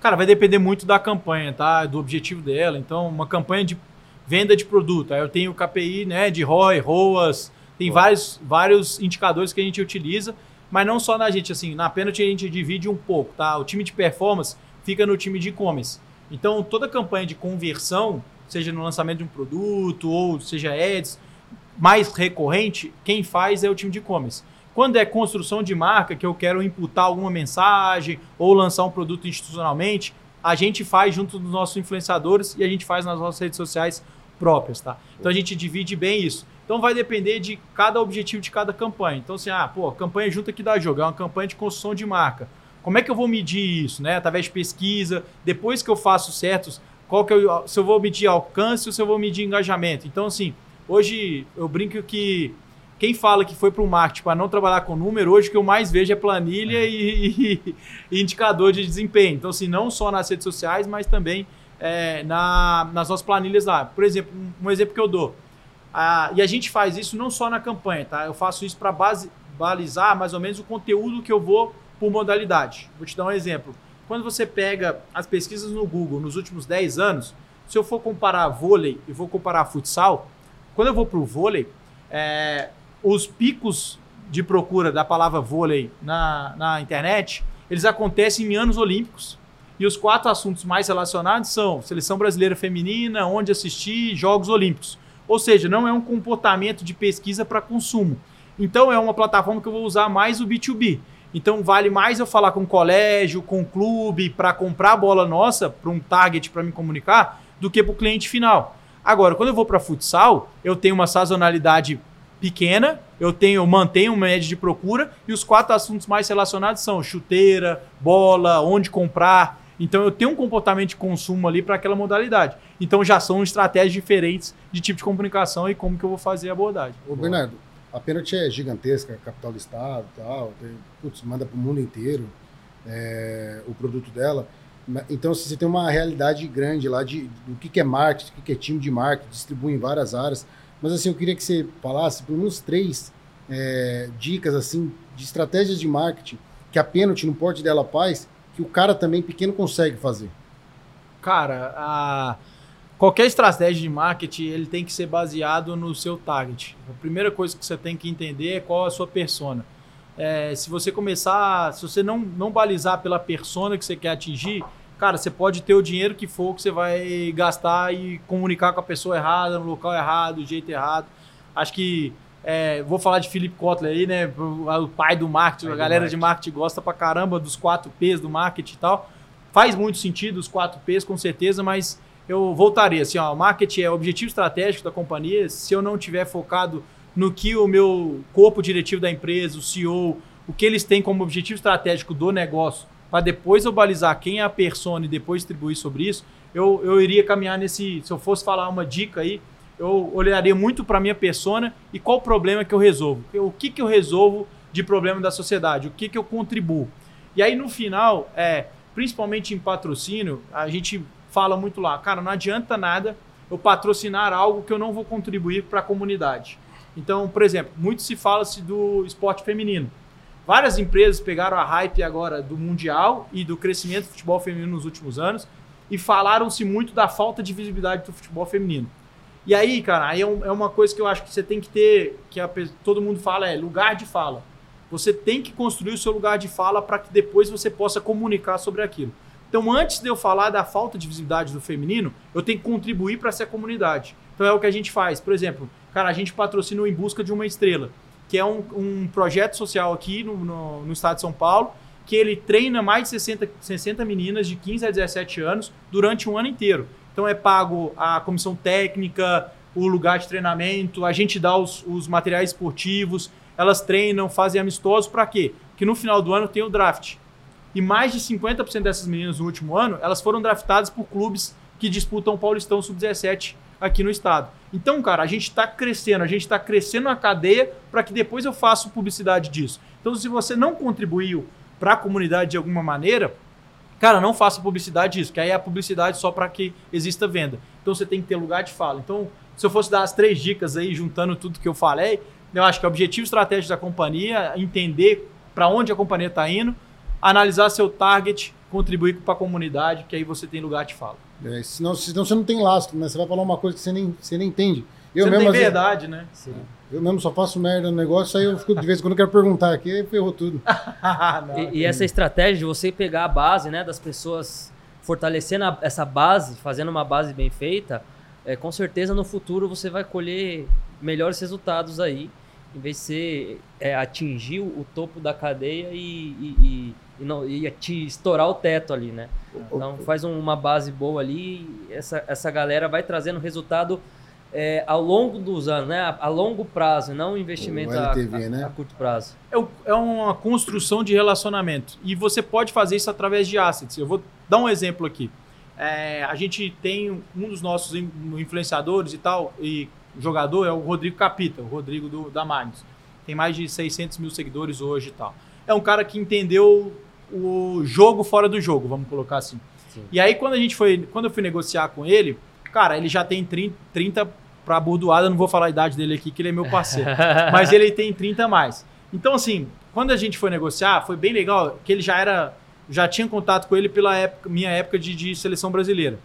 Cara, vai depender muito da campanha, tá? Do objetivo dela. Então, uma campanha de venda de produto. Aí eu tenho o KPI, né, de ROI, ROAS, tem vários, vários indicadores que a gente utiliza mas não só na gente, assim, na Penalty a gente divide um pouco, tá? O time de performance fica no time de e-commerce. Então, toda campanha de conversão, seja no lançamento de um produto ou seja ads, mais recorrente, quem faz é o time de e-commerce. Quando é construção de marca, que eu quero imputar alguma mensagem ou lançar um produto institucionalmente, a gente faz junto dos nossos influenciadores e a gente faz nas nossas redes sociais próprias, tá? Então a gente divide bem isso. Então vai depender de cada objetivo de cada campanha. Então, assim, ah, pô, campanha junta que dá jogo, é uma campanha de construção de marca. Como é que eu vou medir isso, né? Através de pesquisa, depois que eu faço certos, qual que eu, se eu vou medir alcance ou se eu vou medir engajamento. Então, assim, hoje eu brinco que quem fala que foi para o marketing para não trabalhar com número, hoje o que eu mais vejo é planilha e, e, e, indicador de desempenho. Então, assim, não só nas redes sociais, mas também é, na, nas nossas planilhas lá. Por exemplo, um, um exemplo que eu dou. Ah, e a gente faz isso não só na campanha, tá? Eu faço isso para balizar mais ou menos o conteúdo que eu vou por modalidade. Vou te dar um exemplo. Quando você pega as pesquisas no Google nos últimos 10 anos, se eu for comparar vôlei e vou comparar futsal, quando eu vou para o vôlei, é, os picos de procura da palavra vôlei na, na internet, eles acontecem em anos olímpicos. E os quatro assuntos mais relacionados são seleção brasileira feminina, onde assistir, Jogos Olímpicos. Ou seja, não é um comportamento de pesquisa para consumo. Então é uma plataforma que eu vou usar mais o B2B. Então vale mais eu falar com o colégio, com o clube, para comprar a bola nossa, para um target para me comunicar, do que para o cliente final. Agora, quando eu vou para futsal, eu tenho uma sazonalidade pequena, eu tenho, mantenho uma média de procura e os quatro assuntos mais relacionados são chuteira, bola, onde comprar, então eu tenho um comportamento de consumo ali para aquela modalidade. Então já são estratégias diferentes de tipo de comunicação e como que eu vou fazer a abordagem. Ô, Bernardo, a Penalty é gigantesca, capital do estado tal, tem, putz, manda para o mundo inteiro é, o produto dela. Então você tem uma realidade grande lá de, do que, que é marketing, o que, que é time de marketing, distribui em várias áreas. Mas assim, eu queria que você falasse pelo menos três é, dicas assim de estratégias de marketing que a Penalty no porte dela faz que o cara também pequeno consegue fazer? Cara, a... qualquer estratégia de marketing ele tem que ser baseado no seu target. A primeira coisa que você tem que entender é qual é a sua persona. É, se você começar, se você não, não balizar pela persona que você quer atingir, cara, você pode ter o dinheiro que for que você vai gastar e comunicar com a pessoa errada, no local errado, do jeito errado. Acho que é, vou falar de Philip Kotler aí, né? O pai do marketing, pai a galera marketing. de marketing gosta pra caramba dos 4 P's do marketing e tal. Faz muito sentido os 4 P's, com certeza, mas eu voltaria assim, ó, marketing é o objetivo estratégico da companhia. Se eu não tiver focado no que o meu corpo diretivo da empresa, o CEO, o que eles têm como objetivo estratégico do negócio, para depois eu balizar quem é a persona e depois distribuir sobre isso, eu, eu iria caminhar nesse. Se eu fosse falar uma dica aí, eu olharia muito para minha persona e qual problema que eu resolvo. O que, que eu resolvo de problema da sociedade, o que, que eu contribuo. E aí no final, é, principalmente em patrocínio, a gente fala muito lá, cara, não adianta nada eu patrocinar algo que eu não vou contribuir para a comunidade. Então, por exemplo, muito se fala-se do esporte feminino. Várias empresas pegaram a hype agora do Mundial e do crescimento do futebol feminino nos últimos anos e falaram-se muito da falta de visibilidade do futebol feminino. E aí, cara, aí é, um, é uma coisa que eu acho que você tem que ter, que a, todo mundo fala, é lugar de fala. Você tem que construir o seu lugar de fala para que depois você possa comunicar sobre aquilo. Então, antes de eu falar da falta de visibilidade do feminino, eu tenho que contribuir para essa comunidade. Então, é o que a gente faz. Por exemplo, cara, a gente patrocina o Em Busca de uma Estrela, que é um, um projeto social aqui no, no, no, estado de São Paulo, que ele treina mais de 60, 60 meninas de 15 a 17 anos durante um ano inteiro. Então, é pago a comissão técnica, o lugar de treinamento, a gente dá os, os materiais esportivos, elas treinam, fazem amistosos para quê? Que no final do ano tem o draft. E mais de 50% dessas meninas no último ano, elas foram draftadas por clubes que disputam o Paulistão Sub-17 aqui no estado. Então, cara, a gente está crescendo, a gente está crescendo a cadeia para que depois eu faça publicidade disso. Então, se você não contribuiu para a comunidade de alguma maneira, cara, não faça publicidade disso, que aí é a publicidade só para que exista venda. Então, você tem que ter lugar de fala. Então, se eu fosse dar as três dicas aí, juntando tudo que eu falei, eu acho que é o objetivo estratégico da companhia, entender para onde a companhia está indo, analisar seu target, contribuir para a comunidade, que aí você tem lugar de fala. É, senão, senão você não tem lastro, né? Você vai falar uma coisa que você nem, você nem entende. Eu você mesmo, não tem verdade, vezes, né? Sim. Eu mesmo só faço merda no negócio, aí eu fico de vez em quando eu quero perguntar aqui, ferrou tudo. não, e, e, essa estratégia de você pegar a base né, das pessoas, fortalecendo a, essa base, fazendo uma base bem feita, é, com certeza no futuro você vai colher melhores resultados aí, em vez de ser é, atingir o topo da cadeia e, e, e e, não, e te estourar o teto ali, né? Então faz uma base boa ali, essa, essa galera vai trazendo resultado é, ao longo dos anos, né? A, a longo prazo, não um investimento LTV, a, a, né? a, curto prazo. É, é uma construção de relacionamento. E você pode fazer isso através de assets. Eu vou dar um exemplo aqui. É, a gente tem um dos nossos influenciadores e tal, e jogador é o Rodrigo Capita, o Rodrigo do, da Magnus. Tem mais de 600 mil seguidores hoje e tal. É um cara que entendeu o jogo fora do jogo, vamos colocar assim. Sim. E aí, quando a gente foi. Quando eu fui negociar com ele, cara, ele já tem 30, 30 pra burdoada, não vou falar a idade dele aqui, que ele é meu parceiro. mas ele tem 30 a mais. Então, assim, quando a gente foi negociar, foi bem legal, que ele já era. Já tinha contato com ele pela época, minha época de, de seleção brasileira.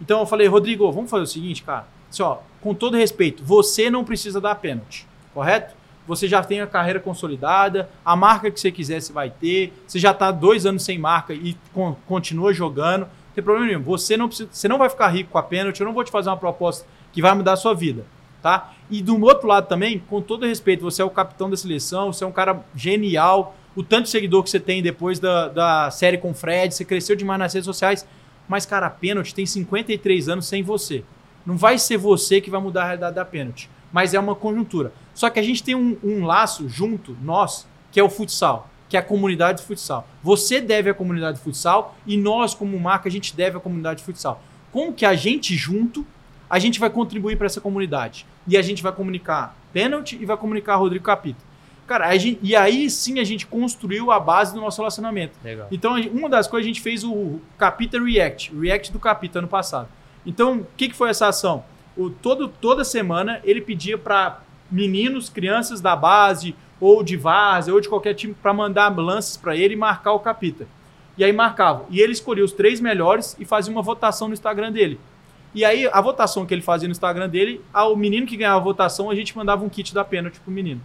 Então eu falei, Rodrigo, vamos fazer o seguinte, cara. Assim, ó, com todo respeito, você não precisa dar pênalti, correto? Você já tem a carreira consolidada, a marca que você quiser você vai ter, você já está dois anos sem marca e con continua jogando, não tem problema nenhum. Você não, precisa, você não vai ficar rico com a pênalti, eu não vou te fazer uma proposta que vai mudar a sua vida. Tá? E do outro lado também, com todo respeito, você é o capitão da seleção, você é um cara genial, o tanto de seguidor que você tem depois da, da série com o Fred, você cresceu demais nas redes sociais, mas, cara, a pênalti tem 53 anos sem você. Não vai ser você que vai mudar a realidade da pênalti, mas é uma conjuntura. Só que a gente tem um, um laço junto, nós, que é o futsal, que é a comunidade de futsal. Você deve à comunidade de futsal e nós, como marca, a gente deve à comunidade de futsal. Como que a gente junto, a gente vai contribuir para essa comunidade? E a gente vai comunicar pênalti e vai comunicar Rodrigo Capita. Cara, gente, e aí sim a gente construiu a base do nosso relacionamento. Legal. Então, uma das coisas a gente fez o Capita React, React do Capita ano passado. Então, o que, que foi essa ação? O, todo, toda semana ele pedia para meninos, crianças da base ou de várzea ou de qualquer time para mandar lances para ele e marcar o capita. E aí marcava. E ele escolhia os três melhores e fazia uma votação no Instagram dele. E aí a votação que ele fazia no Instagram dele, ao menino que ganhava a votação, a gente mandava um kit da pênalti pro menino.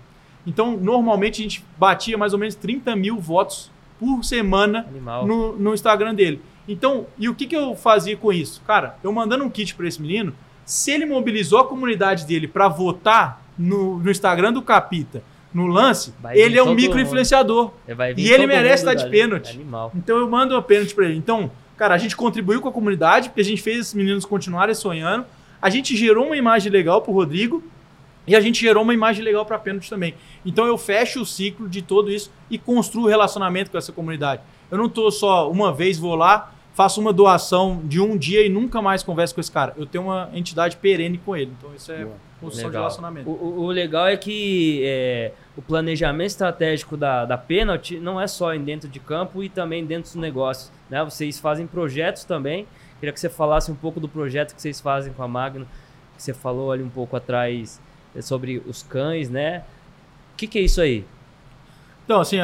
Então, normalmente a gente batia mais ou menos 30 mil votos por semana no, no, Instagram dele. Então, e o que, que eu fazia com isso? Cara, eu mandando um kit para esse menino, se ele mobilizou a comunidade dele para votar no, no Instagram do Capita, no lance, ele é um micro-influenciador. E ele merece estar de pênalti. Então eu mando uma pênalti para ele. Então, Cara, a gente contribuiu com a comunidade, porque a gente fez esses meninos continuarem sonhando. A gente gerou uma imagem legal pro Rodrigo e a gente gerou uma imagem legal para pênalti também. Então eu fecho o ciclo de tudo isso e construo relacionamento com essa comunidade. Eu não tô só uma vez vou lá, faço uma doação de um dia e nunca mais converso com esse cara. Eu tenho uma entidade perene com ele. Então isso é construção de relacionamento. O, o, o, legal é que é, o planejamento estratégico da, da pênalti não é só dentro de campo e também dentro dos negócios. Né? Vocês fazem projetos também. Queria que você falasse um pouco do projeto que vocês fazem com a Magno, que você falou ali um pouco atrás é sobre os cães, né? O que, que é isso aí? Então, assim,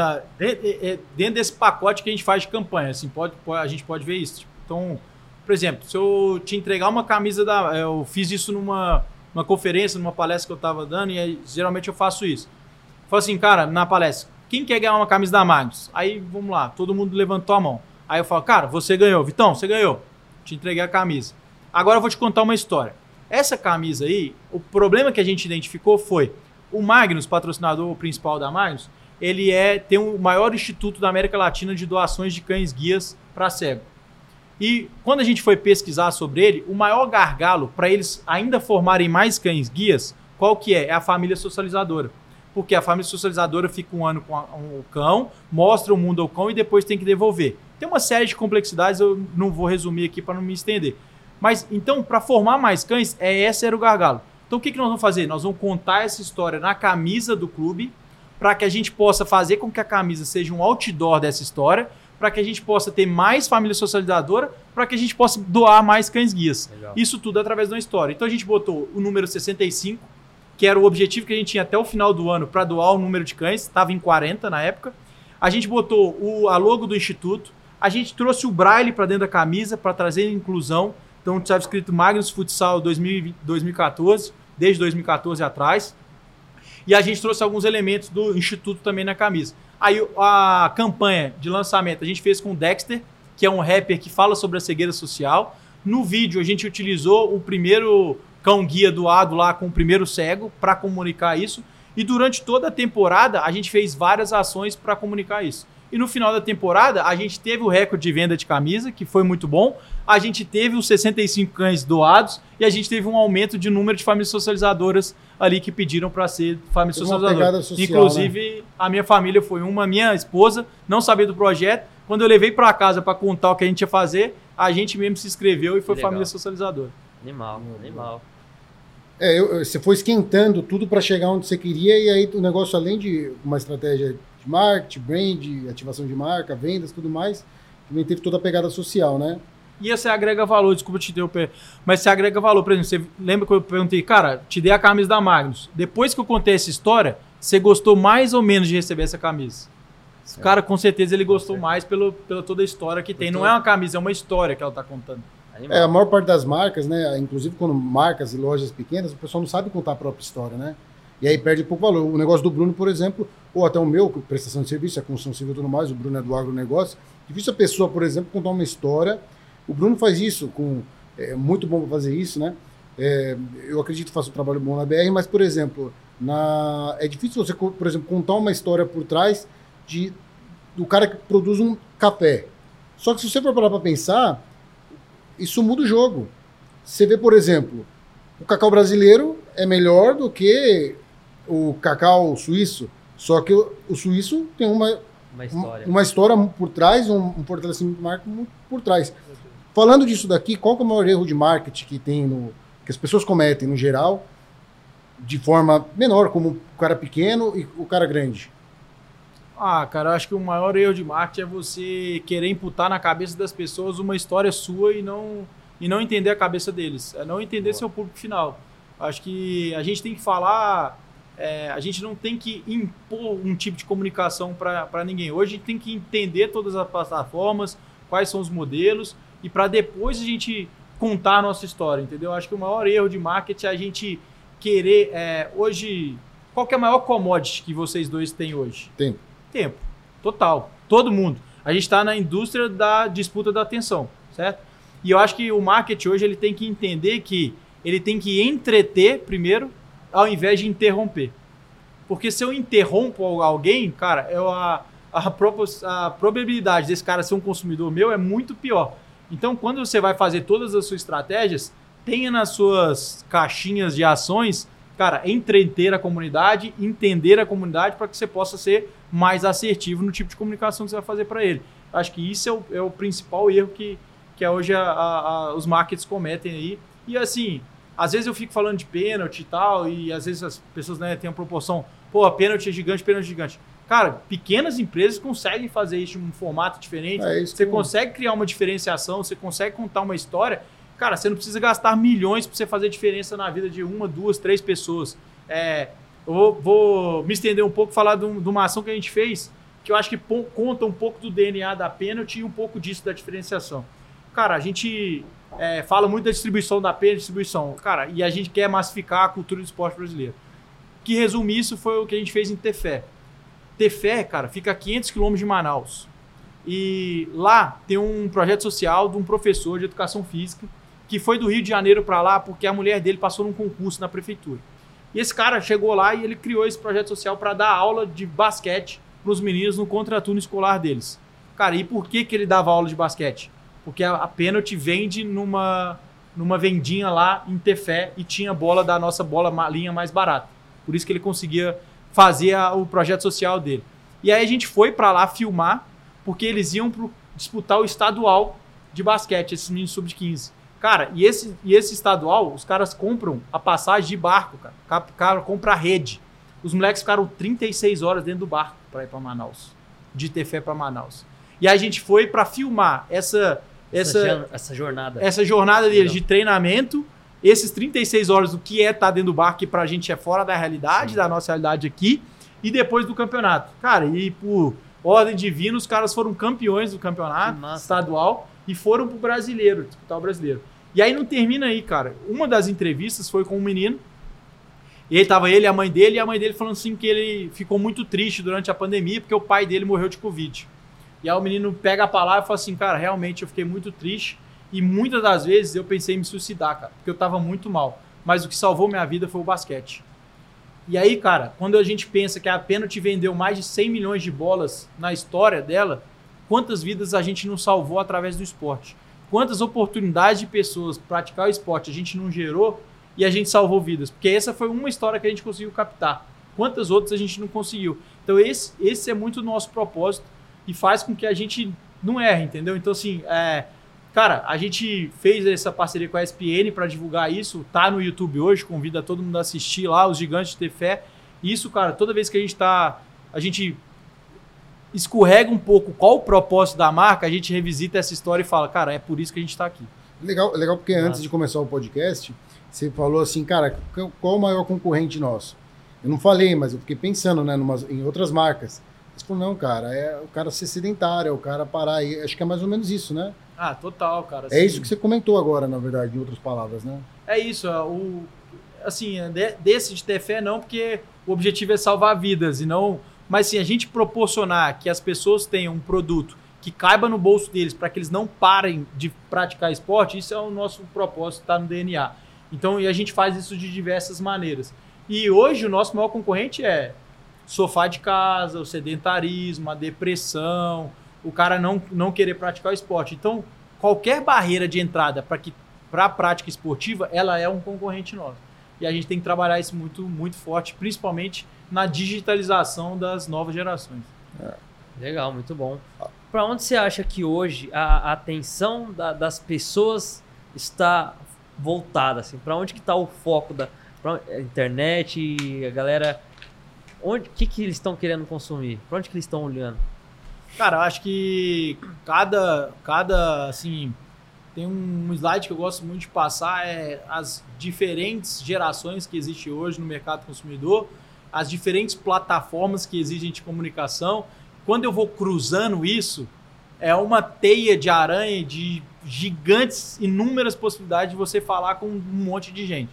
dentro desse pacote que a gente faz de campanha, assim, pode, a gente pode ver isso. Então, por exemplo, se eu te entregar uma camisa da. Eu fiz isso numa, numa conferência, numa palestra que eu estava dando, e aí, geralmente eu faço isso. Eu falo assim, cara, na palestra, quem quer ganhar uma camisa da Magnus? Aí, vamos lá, todo mundo levantou a mão. Aí eu falo, cara, você ganhou. Vitão, você ganhou. Te entreguei a camisa. Agora eu vou te contar uma história. Essa camisa aí, o problema que a gente identificou foi o Magnus, patrocinador principal da Magnus, ele é tem o maior instituto da América Latina de doações de cães guias para cego. E quando a gente foi pesquisar sobre ele, o maior gargalo para eles ainda formarem mais cães guias, qual que é? É a família socializadora. Porque a família socializadora fica um ano com o cão, mostra o mundo ao cão e depois tem que devolver. Tem uma série de complexidades, eu não vou resumir aqui para não me estender. Mas então, para formar mais cães, é esse era o gargalo. Então, o que, que nós vamos fazer? Nós vamos contar essa história na camisa do clube, para que a gente possa fazer com que a camisa seja um outdoor dessa história, para que a gente possa ter mais família socializadora, para que a gente possa doar mais cães guias. Legal. Isso tudo através de uma história. Então, a gente botou o número 65, que era o objetivo que a gente tinha até o final do ano para doar o número de cães, estava em 40 na época. A gente botou o, a logo do instituto, a gente trouxe o braille para dentro da camisa para trazer inclusão. Então estava escrito Magnus Futsal 2014, desde 2014 atrás. E a gente trouxe alguns elementos do Instituto também na camisa. Aí a campanha de lançamento a gente fez com o Dexter, que é um rapper que fala sobre a cegueira social. No vídeo a gente utilizou o primeiro cão guia doado lá com o primeiro cego para comunicar isso. E durante toda a temporada a gente fez várias ações para comunicar isso. E no final da temporada, a gente teve o recorde de venda de camisa, que foi muito bom. A gente teve os 65 cães doados e a gente teve um aumento de número de famílias socializadoras ali que pediram para ser família socializadora. Social, Inclusive, né? a minha família foi uma, minha esposa não sabia do projeto. Quando eu levei para casa para contar o que a gente ia fazer, a gente mesmo se inscreveu e foi família socializadora. Animal, animal. É, eu, você foi esquentando tudo para chegar onde você queria e aí o negócio, além de uma estratégia marketing, brand, ativação de marca, vendas, tudo mais. Também teve toda a pegada social, né? E você agrega valor, desculpa te interromper, mas você agrega valor, por exemplo, você lembra que eu perguntei, cara, te dei a camisa da Magnus. Depois que eu contei essa história, você gostou mais ou menos de receber essa camisa? O cara, com certeza, ele gostou mais pelo, pela toda a história que tem. Não é uma camisa, é uma história que ela está contando. É, a maior parte das marcas, né? Inclusive quando marcas e lojas pequenas, o pessoal não sabe contar a própria história, né? E aí perde pouco valor. O negócio do Bruno, por exemplo, ou até o meu, prestação de serviço, a construção civil e tudo mais, o Bruno é do agronegócio. Difícil a pessoa, por exemplo, contar uma história. O Bruno faz isso, com é muito bom fazer isso, né? É, eu acredito que faça um trabalho bom na BR, mas, por exemplo, na, é difícil você, por exemplo, contar uma história por trás de, do cara que produz um café. Só que se você for parar para pensar, isso muda o jogo. Você vê, por exemplo, o cacau brasileiro é melhor do que o cacau suíço. Só que o, o suíço tem uma, uma, história. uma história por trás, um, um fortalecimento de marca por trás. Falando disso daqui, qual é o maior erro de marketing que tem no, que as pessoas cometem no geral, de forma menor, como o cara pequeno e o cara grande? Ah, cara, eu acho que o maior erro de marketing é você querer imputar na cabeça das pessoas uma história sua e não, e não entender a cabeça deles. É não entender Boa. seu público final. Acho que a gente tem que falar é, a gente não tem que impor um tipo de comunicação para ninguém. Hoje a gente tem que entender todas as plataformas, quais são os modelos, e para depois a gente contar a nossa história, entendeu? Acho que o maior erro de marketing é a gente querer. É, hoje, qual que é a maior commodity que vocês dois têm hoje? Tempo. Tempo. Total. Todo mundo. A gente está na indústria da disputa da atenção, certo? E eu acho que o marketing hoje ele tem que entender que ele tem que entreter primeiro ao invés de interromper. Porque se eu interrompo alguém, cara, eu, a, a, a probabilidade desse cara ser um consumidor meu é muito pior. Então, quando você vai fazer todas as suas estratégias, tenha nas suas caixinhas de ações, cara, entreter a comunidade, entender a comunidade para que você possa ser mais assertivo no tipo de comunicação que você vai fazer para ele. Acho que isso é o, é o, principal erro que, que é hoje a, a, a, os markets cometem aí. E assim, às vezes eu fico falando de pênalti e tal, e às vezes as pessoas né, têm uma proporção, pô, pênalti é gigante, pênalti é gigante. Cara, pequenas empresas conseguem fazer isso em um formato diferente. É você que... consegue criar uma diferenciação, você consegue contar uma história. Cara, você não precisa gastar milhões para você fazer diferença na vida de uma, duas, três pessoas. É, eu vou, vou, me estender um pouco, falar de, um, de, uma ação que a gente fez, que eu acho que conta um pouco do DNA da pênalti e um pouco disso da diferenciação. Cara, a gente é, fala muito da distribuição da pênalti, distribuição. Cara, e a gente quer massificar a cultura do esporte brasileiro. Que resume isso foi o que a gente fez em Tefé. Tefé, cara, fica a 500 quilômetros de Manaus. E lá tem um projeto social de um professor de educação física que foi do Rio de Janeiro para lá porque a mulher dele passou num concurso na prefeitura. E esse cara chegou lá e ele criou esse projeto social para dar aula de basquete para os meninos no contraturno escolar deles. Cara, e por que, que ele dava aula de basquete? Porque a, a pênalti vende numa, numa vendinha lá em Tefé e tinha bola da nossa bola linha mais barata. Por isso que ele conseguia fazer a, o projeto social dele. E aí a gente foi para lá filmar, porque eles iam pro, disputar o estadual de basquete, esses meninos sub-15. Cara, e esse, e esse estadual, os caras compram a passagem de barco, cara. Cara compra a rede. Os moleques ficaram 36 horas dentro do barco para ir para Manaus. De ter fé para Manaus. E a gente foi para filmar essa essa, essa, jornada. Essa jornada deles de treinamento esses 36 horas do que é estar tá dentro do barco, que pra gente é fora da realidade, Sim. da nossa realidade aqui, e depois do campeonato. Cara, e por ordem divina, os caras foram campeões do campeonato estadual e foram pro brasileiro, disputar o brasileiro. E aí não termina aí, cara. Uma das entrevistas foi com um menino, e aí tava ele e a mãe dele, e a mãe dele falando assim que ele ficou muito triste durante a pandemia, porque o pai dele morreu de Covid. E aí o menino pega a palavra e fala assim, cara, realmente eu fiquei muito triste, e muitas das vezes eu pensei em me suicidar, cara, porque eu tava muito mal. Mas o que salvou minha vida foi o basquete. E aí, cara, quando a gente pensa que a Pênalti vendeu mais de 100 milhões de bolas na história dela, quantas vidas a gente não salvou através do esporte? Quantas oportunidades de pessoas praticar o esporte a gente não gerou e a gente salvou vidas? Porque essa foi uma história que a gente conseguiu captar. Quantas outras a gente não conseguiu? Então, esse, esse é muito o nosso propósito e faz com que a gente não erre, entendeu? Então, assim, é, Cara, a gente fez essa parceria com a ESPN para divulgar isso, tá no YouTube hoje, convida todo mundo a assistir lá, os gigantes de ter fé. Isso, cara, toda vez que a gente tá. A gente escorrega um pouco qual o propósito da marca, a gente revisita essa história e fala, cara, é por isso que a gente está aqui. Legal, legal porque antes de começar o podcast, você falou assim, cara, qual o maior concorrente nosso? Eu não falei, mas eu fiquei pensando né, numas, em outras marcas. Você falou, não, cara, é o cara ser sedentário, é o cara parar aí. Acho que é mais ou menos isso, né? Ah, total, cara. Assim, é isso que você comentou agora, na verdade, em outras palavras, né? É isso. É, o, assim, é desse de ter fé, não, porque o objetivo é salvar vidas e não. Mas sim, a gente proporcionar que as pessoas tenham um produto que caiba no bolso deles para que eles não parem de praticar esporte, isso é o nosso propósito, está no DNA. Então, e a gente faz isso de diversas maneiras. E hoje o nosso maior concorrente é sofá de casa, o sedentarismo, a depressão, o cara não, não querer praticar o esporte. Então, qualquer barreira de entrada para que para a prática esportiva, ela é um concorrente nosso. E a gente tem que trabalhar isso muito, muito forte, principalmente na digitalização das novas gerações. É. Legal, muito bom. Para onde você acha que hoje a, atenção da, das pessoas está voltada? Assim? Para onde que está o foco da pra, internet, a galera... O que, que eles estão querendo consumir? Para onde que eles estão olhando? Cara, acho que cada, cada, assim, tem um slide que eu gosto muito de passar, é as diferentes gerações que existem hoje no mercado consumidor, as diferentes plataformas que existem de comunicação. Quando eu vou cruzando isso, é uma teia de aranha de gigantes, inúmeras possibilidades de você falar com um monte de gente.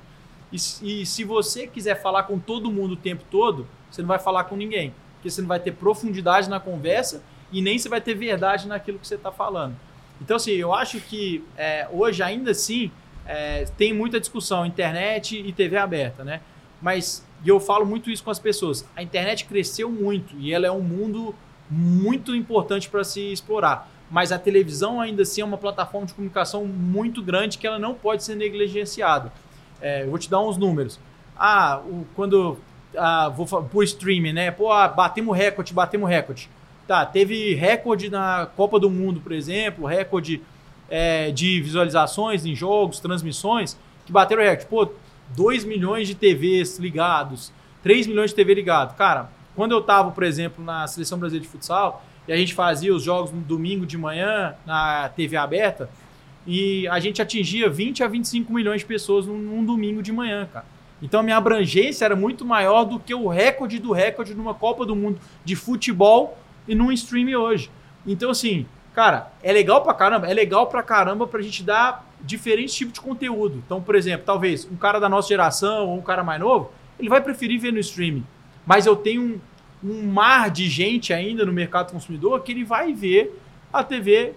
E, e se você quiser falar com todo mundo o tempo todo, você não vai falar com ninguém, porque você não vai ter profundidade na conversa e nem você vai ter verdade naquilo que você está falando. Então, assim, eu acho que é, hoje, ainda assim, é, tem muita discussão internet e TV aberta, né? Mas e eu falo muito isso com as pessoas. A internet cresceu muito e ela é um mundo muito importante para se explorar. mas a televisão ainda assim é uma plataforma de comunicação muito grande que ela não pode ser negligenciada. É, eu vou te dar uns números. Ah, o, quando ah, vou por streaming, né? Pô, ah, batemos recorde, batemos recorde. Tá, teve recorde na Copa do Mundo, por exemplo, recorde é, de visualizações em jogos, transmissões, que bateram recorde. Pô, 2 milhões de TVs ligados, 3 milhões de TV ligados. Cara, quando eu tava, por exemplo, na Seleção Brasileira de Futsal, e a gente fazia os jogos no domingo de manhã na TV aberta, e a gente atingia 20 a 25 milhões de pessoas num, num domingo de manhã, cara. Então a minha abrangência era muito maior do que o recorde do recorde numa Copa do Mundo de futebol e num stream hoje. Então, assim, cara, é legal pra caramba, é legal pra caramba pra gente dar diferentes tipos de conteúdo. Então, por exemplo, talvez um cara da nossa geração ou um cara mais novo, ele vai preferir ver no streaming. Mas eu tenho um, um mar de gente ainda no mercado consumidor que ele vai ver a TV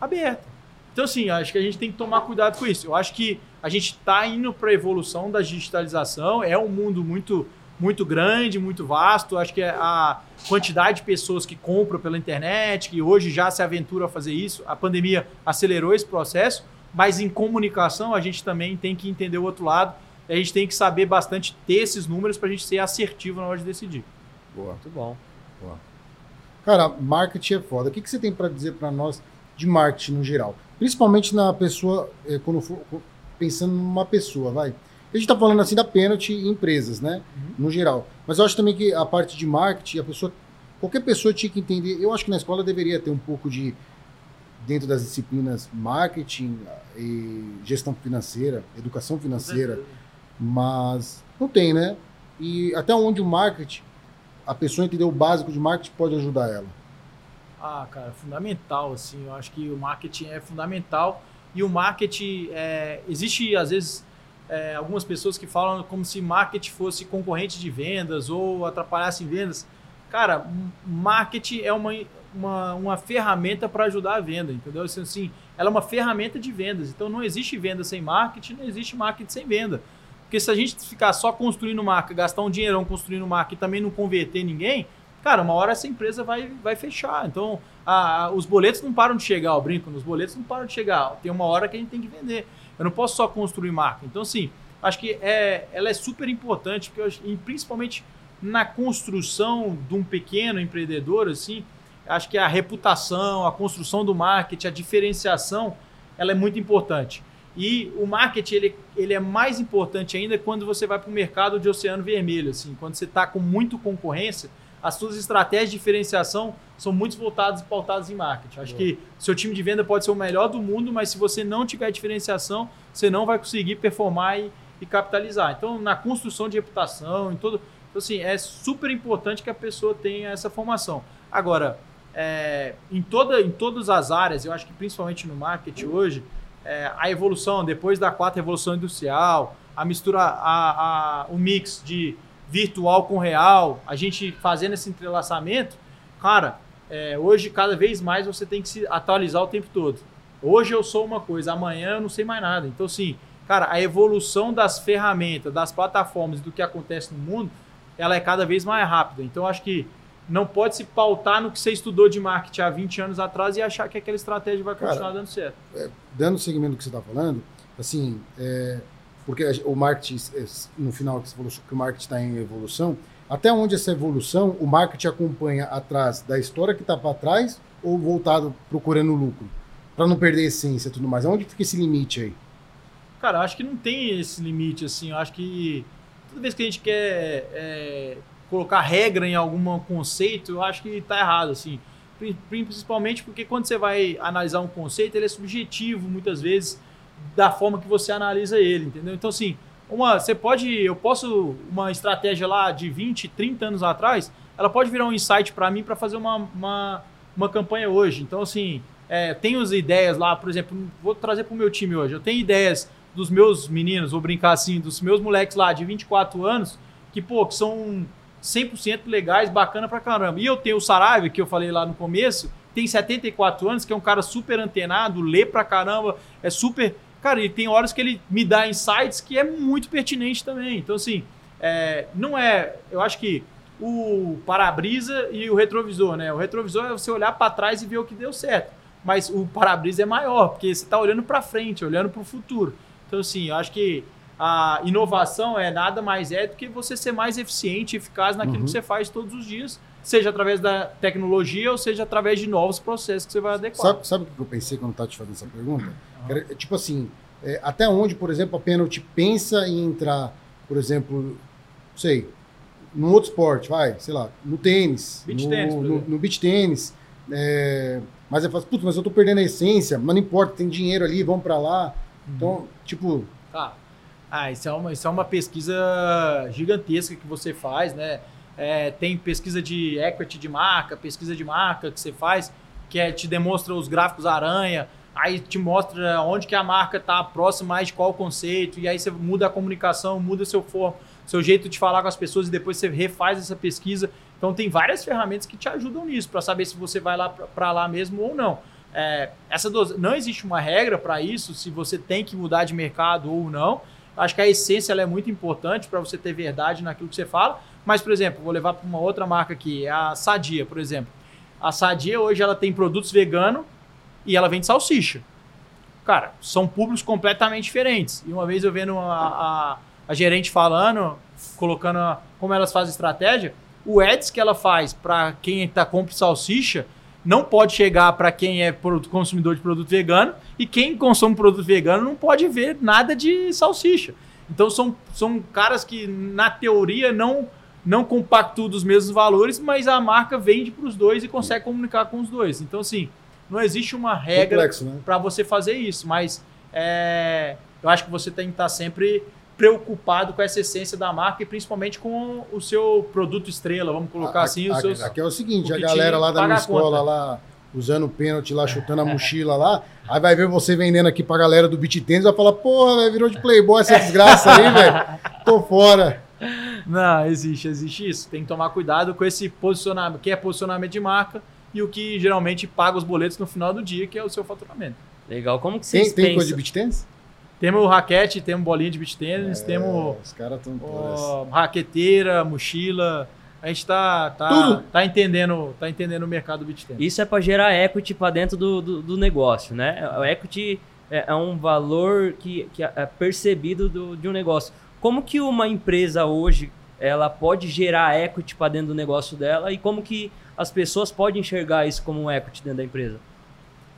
aberta. Então, assim, acho que a gente tem que tomar cuidado com isso. Eu acho que a gente está indo para a evolução da digitalização, é um mundo muito muito grande, muito vasto. Acho que a quantidade de pessoas que compram pela internet, que hoje já se aventura a fazer isso, a pandemia acelerou esse processo, mas em comunicação a gente também tem que entender o outro lado. A gente tem que saber bastante ter esses números para a gente ser assertivo na hora de decidir. Boa. Muito bom. Boa. Cara, marketing é foda. O que, que você tem para dizer para nós de marketing no geral? Principalmente na pessoa, eh, quando for pensando numa pessoa, vai. A gente está falando assim da pênalti em empresas, né? Uhum. No geral. Mas eu acho também que a parte de marketing, a pessoa. Qualquer pessoa tinha que entender. Eu acho que na escola deveria ter um pouco de. Dentro das disciplinas marketing e gestão financeira, educação financeira. Mas não tem, né? E até onde o marketing, a pessoa entender o básico de marketing pode ajudar ela. Ah, cara, fundamental, assim. Eu acho que o marketing é fundamental. E o marketing, é, existe às vezes é, algumas pessoas que falam como se marketing fosse concorrente de vendas ou atrapalhasse vendas. Cara, marketing é uma, uma, uma ferramenta para ajudar a venda, entendeu? Assim, assim, ela é uma ferramenta de vendas. Então não existe venda sem marketing, não existe marketing sem venda. Porque se a gente ficar só construindo marca, gastar um dinheirão construindo marca e também não converter ninguém, cara, uma hora essa empresa vai, vai fechar. Então, a, a, os boletos não param de chegar, eu brinco, os boletos não param de chegar. Tem uma hora que a gente tem que vender. Eu não posso só construir marca. Então, assim, acho que é, ela é super importante, porque eu, principalmente na construção de um pequeno empreendedor, assim, acho que a reputação, a construção do marketing, a diferenciação, ela é muito importante. E o marketing ele, ele é mais importante ainda quando você vai para o mercado de oceano vermelho, assim, quando você está com muito concorrência, as suas estratégias de diferenciação são muito voltadas e pautadas em marketing. Acho Boa. que seu time de venda pode ser o melhor do mundo, mas se você não tiver diferenciação, você não vai conseguir performar e, e capitalizar. Então, na construção de reputação, em todo. Então, assim, é super importante que a pessoa tenha essa formação. Agora, é, em, toda, em todas as áreas, eu acho que principalmente no marketing hoje, é, a evolução, depois da quarta revolução industrial, a mistura, a, a, o mix de virtual com real, a gente fazendo esse entrelaçamento, cara, é, hoje cada vez mais você tem que se atualizar o tempo todo. Hoje eu sou uma coisa, amanhã eu não sei mais nada. Então, assim, cara, a evolução das ferramentas, das plataformas do que acontece no mundo, ela é cada vez mais rápida. Então, acho que não pode se pautar no que você estudou de marketing há 20 anos atrás e achar que aquela estratégia vai continuar Cara, dando certo. É, dando seguimento do que você está falando, assim, é, porque o marketing, é, no final que você falou que o marketing está em evolução, até onde essa evolução, o marketing acompanha atrás da história que está para trás ou voltado procurando lucro? Para não perder a essência e tudo mais. Onde fica esse limite aí? Cara, acho que não tem esse limite, assim. Acho que toda vez que a gente quer é, colocar regra em algum conceito, eu acho que está errado, assim. Principalmente porque quando você vai analisar um conceito, ele é subjetivo, muitas vezes da forma que você analisa ele, entendeu? Então, assim, uma, você pode, eu posso, uma estratégia lá de 20, 30 anos atrás, ela pode virar um insight para mim para fazer uma, uma, uma campanha hoje. Então, assim, é, tenho as ideias lá, por exemplo, vou trazer para o meu time hoje. Eu tenho ideias dos meus meninos, vou brincar assim, dos meus moleques lá de 24 anos, que, pô, que são 100% legais, bacana pra caramba. E eu tenho o Saraiva, que eu falei lá no começo, tem 74 anos, que é um cara super antenado, lê pra caramba, é super Cara, e tem horas que ele me dá insights que é muito pertinente também. Então, assim, é, não é. Eu acho que o para-brisa e o retrovisor, né? O retrovisor é você olhar para trás e ver o que deu certo. mas o para-brisa é maior, porque você está olhando para frente, olhando para o futuro. Então, assim, eu acho que a inovação é nada mais é do que você ser mais eficiente e eficaz naquilo uhum. que você faz todos os dias, seja através da tecnologia ou seja através de novos processos que você vai adequar. Sabe, sabe o que eu pensei quando estava te fazendo essa pergunta? Uhum. Tipo assim, é, até onde, por exemplo, a Penalty pensa em entrar, por exemplo, sei, num outro esporte, vai, sei lá, no tênis, beach no, tênis, no, no beach tênis, é, mas eu falo, putz, mas eu tô perdendo a essência, mas não importa, tem dinheiro ali, vamos para lá. Uhum. Então, tipo. Tá. Ah, isso é, uma, isso é uma pesquisa gigantesca que você faz, né? É, tem pesquisa de equity de marca, pesquisa de marca que você faz, que é, te demonstra os gráficos aranha, aí te mostra onde que a marca está próxima mais de qual conceito, e aí você muda a comunicação, muda seu seu jeito de falar com as pessoas e depois você refaz essa pesquisa. Então tem várias ferramentas que te ajudam nisso, para saber se você vai lá para lá mesmo ou não. É, essa não existe uma regra para isso, se você tem que mudar de mercado ou não. Acho que a essência é muito importante para você ter verdade naquilo que você fala. Mas, por exemplo, vou levar para uma outra marca aqui, a Sadia, por exemplo. A Sadia hoje ela tem produtos veganos e ela vende salsicha. Cara, são públicos completamente diferentes. E uma vez eu vendo a, a, a gerente falando, colocando a, como elas fazem estratégia, o ads que ela faz para quem está compra salsicha não pode chegar para quem é consumidor de produto vegano e quem consome produto vegano não pode ver nada de salsicha. Então são, são caras que na teoria não não compactuam dos mesmos valores, mas a marca vende para os dois e consegue comunicar com os dois. Então assim, não existe uma regra né? para você fazer isso, mas é, eu acho que você tem que estar sempre preocupado com essa essência da marca e principalmente com o seu produto estrela, vamos colocar a, assim. A, seus, aqui é o seguinte, o a galera lá da minha escola, lá, usando o pênalti lá, chutando a mochila lá, aí vai ver você vendendo aqui pra galera do beat tênis, vai falar, porra, virou de playboy essa desgraça aí, velho, tô fora. Não, existe, existe isso. Tem que tomar cuidado com esse posicionamento, que é posicionamento de marca, e o que geralmente paga os boletos no final do dia, que é o seu faturamento. Legal. Como que vocês tem, tem coisa de beat tênis? Temos raquete, temos bolinha de beach tênis, é, temos os caras raqueteira, mochila. A gente tá, tá, tá, entendendo, tá entendendo o mercado do beach tênis. Isso é para gerar equity para dentro do, do, do, negócio, né? O equity é, é, um valor que, que é percebido do, de um negócio. Como que uma empresa hoje ela pode gerar equity para dentro do negócio dela e como que as pessoas podem enxergar isso como um equity dentro da empresa?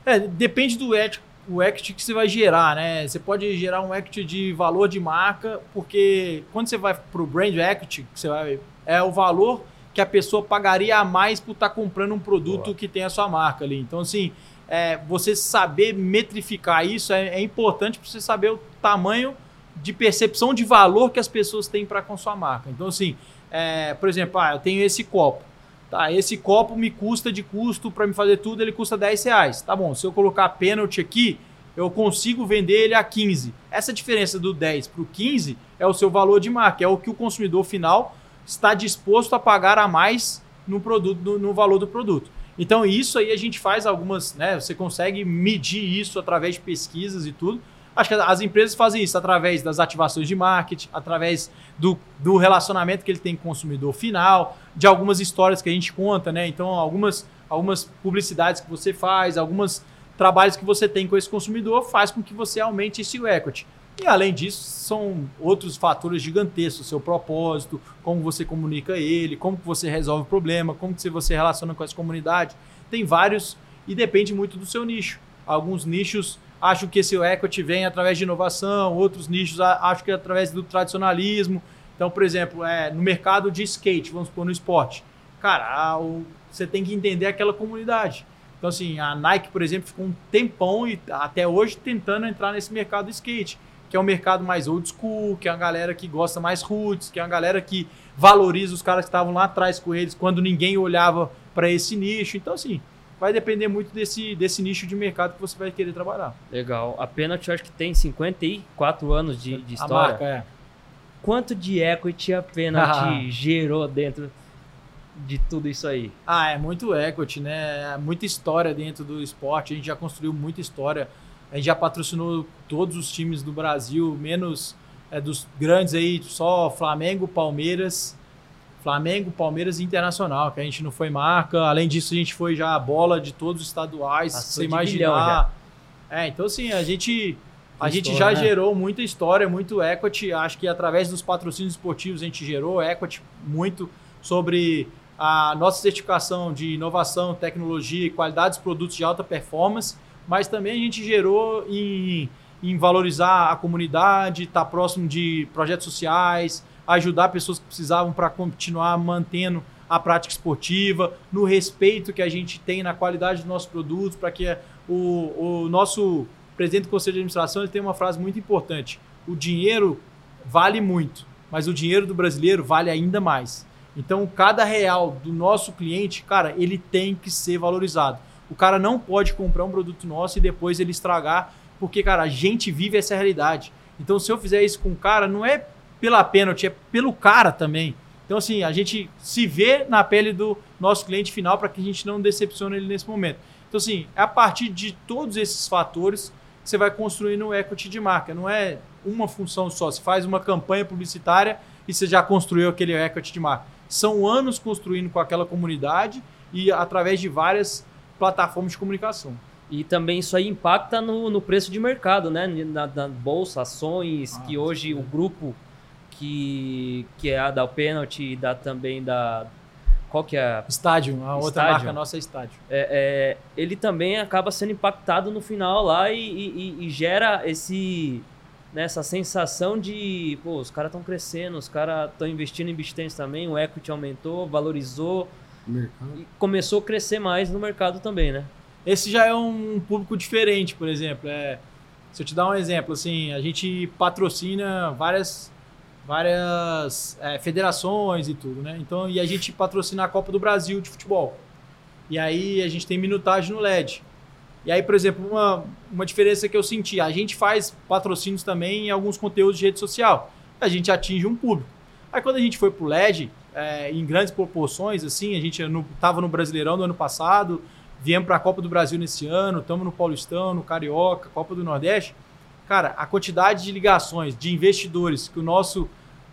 É, depende do equity, o equity que você vai gerar, né? Você pode gerar um equity de valor de marca, porque quando você vai para o brand equity, você vai, é o valor que a pessoa pagaria a mais por estar tá comprando um produto Boa. que tem a sua marca ali. Então, assim, é, você saber metrificar isso é, é importante para você saber o tamanho de percepção de valor que as pessoas têm para com sua marca. Então, assim, é, por exemplo, ah, eu tenho esse copo. Tá, esse copo me custa de custo para me fazer tudo, ele custa 10 reais. Tá bom, se eu colocar pênalti aqui, eu consigo vender ele a 15. Essa diferença do 10 para o 15 é o seu valor de marca, é o que o consumidor final está disposto a pagar a mais no produto, no, no valor do produto. Então, isso aí a gente faz algumas, né? Você consegue medir isso através de pesquisas e tudo. Acho que as empresas fazem isso através das ativações de marketing, através do, do relacionamento que ele tem com o consumidor final, de algumas histórias que a gente conta, né? Então, algumas, algumas publicidades que você faz, alguns trabalhos que você tem com esse consumidor faz com que você aumente esse equity. E além disso, são outros fatores gigantescos, seu propósito, como você comunica ele, como você resolve o problema, como que você relaciona com essa comunidade. Tem vários e depende muito do seu nicho. Alguns nichos acham que esse equity vem através de inovação, outros nichos acham que é através do tradicionalismo. Então, por exemplo, é, no mercado de skate, vamos supor, no esporte, cara, você tem que entender aquela comunidade. Então, assim, a Nike, por exemplo, ficou um tempão e até hoje tentando entrar nesse mercado do skate, que é um mercado mais old school, que é uma galera que gosta mais roots, que é uma galera que valoriza os caras que estavam lá atrás com eles quando ninguém olhava para esse nicho. Então, assim, vai depender muito desse, desse nicho de mercado que você vai querer trabalhar. Legal. A Penalty acho que tem 54 anos de, de história. A marca, é. Quanto de equity a Penalty ah. gerou dentro de tudo isso aí? Ah, é muito equity, né? É muita história dentro do esporte. A gente já construiu muita história. A gente já patrocinou todos os times do Brasil, menos é, dos grandes aí, só Flamengo, Palmeiras, Flamengo, Palmeiras e Internacional, que a gente não foi marca. Além disso, a gente foi já a bola de todos os estaduais, Passou você imaginar. É, então assim, a gente a gente já né? gerou muita história, muito equity. Acho que através dos patrocínios esportivos a gente gerou equity muito sobre a nossa certificação de inovação, tecnologia e qualidade dos produtos de alta performance, mas também a gente gerou em, em valorizar a comunidade, estar tá próximo de projetos sociais, ajudar pessoas que precisavam para continuar mantendo a prática esportiva, no respeito que a gente tem na qualidade dos nossos produtos, para que o, o nosso presidente do Conselho de Administração ele tem uma frase muito importante: o dinheiro vale muito, mas o dinheiro do brasileiro vale ainda mais. Então, cada real do nosso cliente, cara, ele tem que ser valorizado. O cara não pode comprar um produto nosso e depois ele estragar, porque, cara, a gente vive essa realidade. Então, se eu fizer isso com o cara, não é pela pênalti, é pelo cara também. Então, assim, a gente se vê na pele do nosso cliente final para que a gente não decepcione ele nesse momento. Então, assim, é a partir de todos esses fatores que você vai construindo o equity de marca. Não é uma função só. Você faz uma campanha publicitária e você já construiu aquele equity de marca. São anos construindo com aquela comunidade e através de várias plataformas de comunicação. E também isso aí impacta no, no preço de mercado, né? Na, na bolsa, ações, ah, que hoje sim. o grupo que, que é a da Penalty e da, também da. Qual que é? Estádio, a outra Estádio. marca nossa é Estádio. É, é, ele também acaba sendo impactado no final lá e, e, e gera esse né, essa sensação de, pô, os caras estão crescendo, os caras estão investindo em Bistens também, o equity aumentou, valorizou mercado. e começou a crescer mais no mercado também, né? Esse já é um público diferente, por exemplo. É, se eu te dar um exemplo, assim, a gente patrocina várias várias é, federações e tudo, né? Então, e a gente patrocina a Copa do Brasil de futebol. E aí a gente tem minutagem no LED. E aí, por exemplo, uma, uma diferença que eu senti, a gente faz patrocínios também em alguns conteúdos de rede social. A gente atinge um público. Aí quando a gente foi pro LED, é, em grandes proporções, assim, a gente estava no, Brasileirão do ano passado, viemos para a Copa do Brasil nesse ano, estamos no Paulistão, no Carioca, Copa do Nordeste. Cara, a quantidade de ligações de investidores que o nosso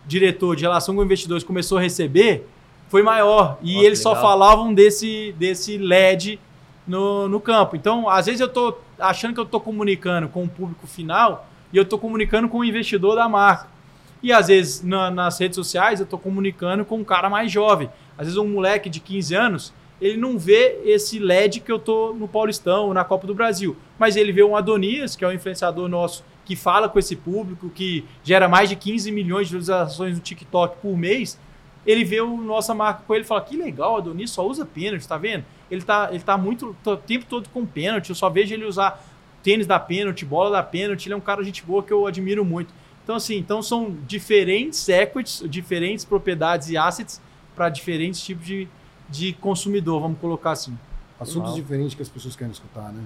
diretor de relação com investidores começou a receber foi maior. E Nossa, eles legal. só falavam desse, desse LED no, no campo. Então, às vezes eu estou achando que eu estou comunicando com o público final e eu estou comunicando com o investidor da marca. E às vezes na, nas redes sociais eu estou comunicando com um cara mais jovem. Às vezes um moleque de 15 anos, ele não vê esse LED que eu tô no Paulistão, na Copa do Brasil. Mas ele vê um Adonias, que é um influenciador nosso, que fala com esse público, que gera mais de 15 milhões de visualizações no TikTok por mês. Ele vê o nossa marca com ele e fala: que legal, Adonias só usa pênalti, tá vendo? ele tá, ele tá muito o tempo todo com pênalti. Eu só vejo ele usar tênis da pênalti, bola da pênalti. Ele é um cara de gente boa que eu admiro muito. Então, assim, então são diferentes equities, diferentes propriedades e assets para diferentes tipos de, de consumidor, vamos colocar assim. Assuntos Uau. diferentes que as pessoas querem escutar, né?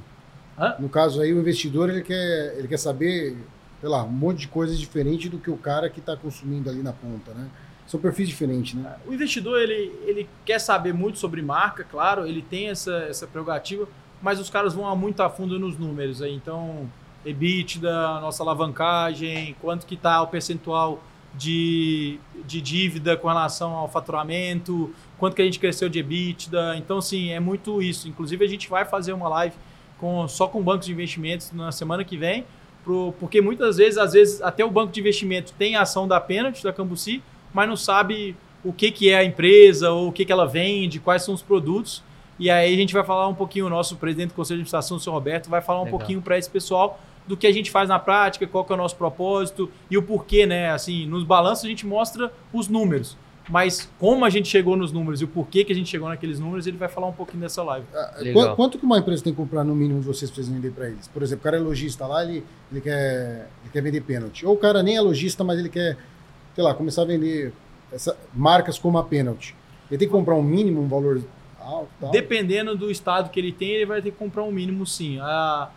Hã? No caso aí, o investidor ele quer, ele quer saber, sei lá, um monte de coisas diferentes do que o cara que está consumindo ali na ponta, né? São perfis diferentes, né? O investidor, ele, ele quer saber muito sobre marca, claro, ele tem essa, essa prerrogativa, mas os caras vão muito a fundo nos números aí. Então, EBITDA, nossa alavancagem, quanto que está o percentual de, de dívida com relação ao faturamento, quanto que a gente cresceu de EBITDA. Então, sim, é muito isso. Inclusive, a gente vai fazer uma live com, só com bancos de investimentos na semana que vem, pro, porque muitas vezes, às vezes, até o banco de investimento tem a ação da Penalty, da Cambuci, mas não sabe o que, que é a empresa, ou o que, que ela vende, quais são os produtos. E aí a gente vai falar um pouquinho, o nosso presidente do Conselho de Administração, o senhor Roberto, vai falar um Legal. pouquinho para esse pessoal do que a gente faz na prática, qual que é o nosso propósito e o porquê, né? Assim, nos balanços a gente mostra os números. Mas como a gente chegou nos números e o porquê que a gente chegou naqueles números, ele vai falar um pouquinho dessa live. Ah, quanto que uma empresa tem que comprar no mínimo de vocês para vender para eles? Por exemplo, o cara é lojista lá, ele, ele, quer, ele quer vender pênalti. Ou o cara nem é lojista, mas ele quer, sei lá, começar a vender essa, marcas como a Penalty, ele tem que comprar um mínimo, um valor alto? Tal? Dependendo do estado que ele tem, ele vai ter que comprar um mínimo, sim. A,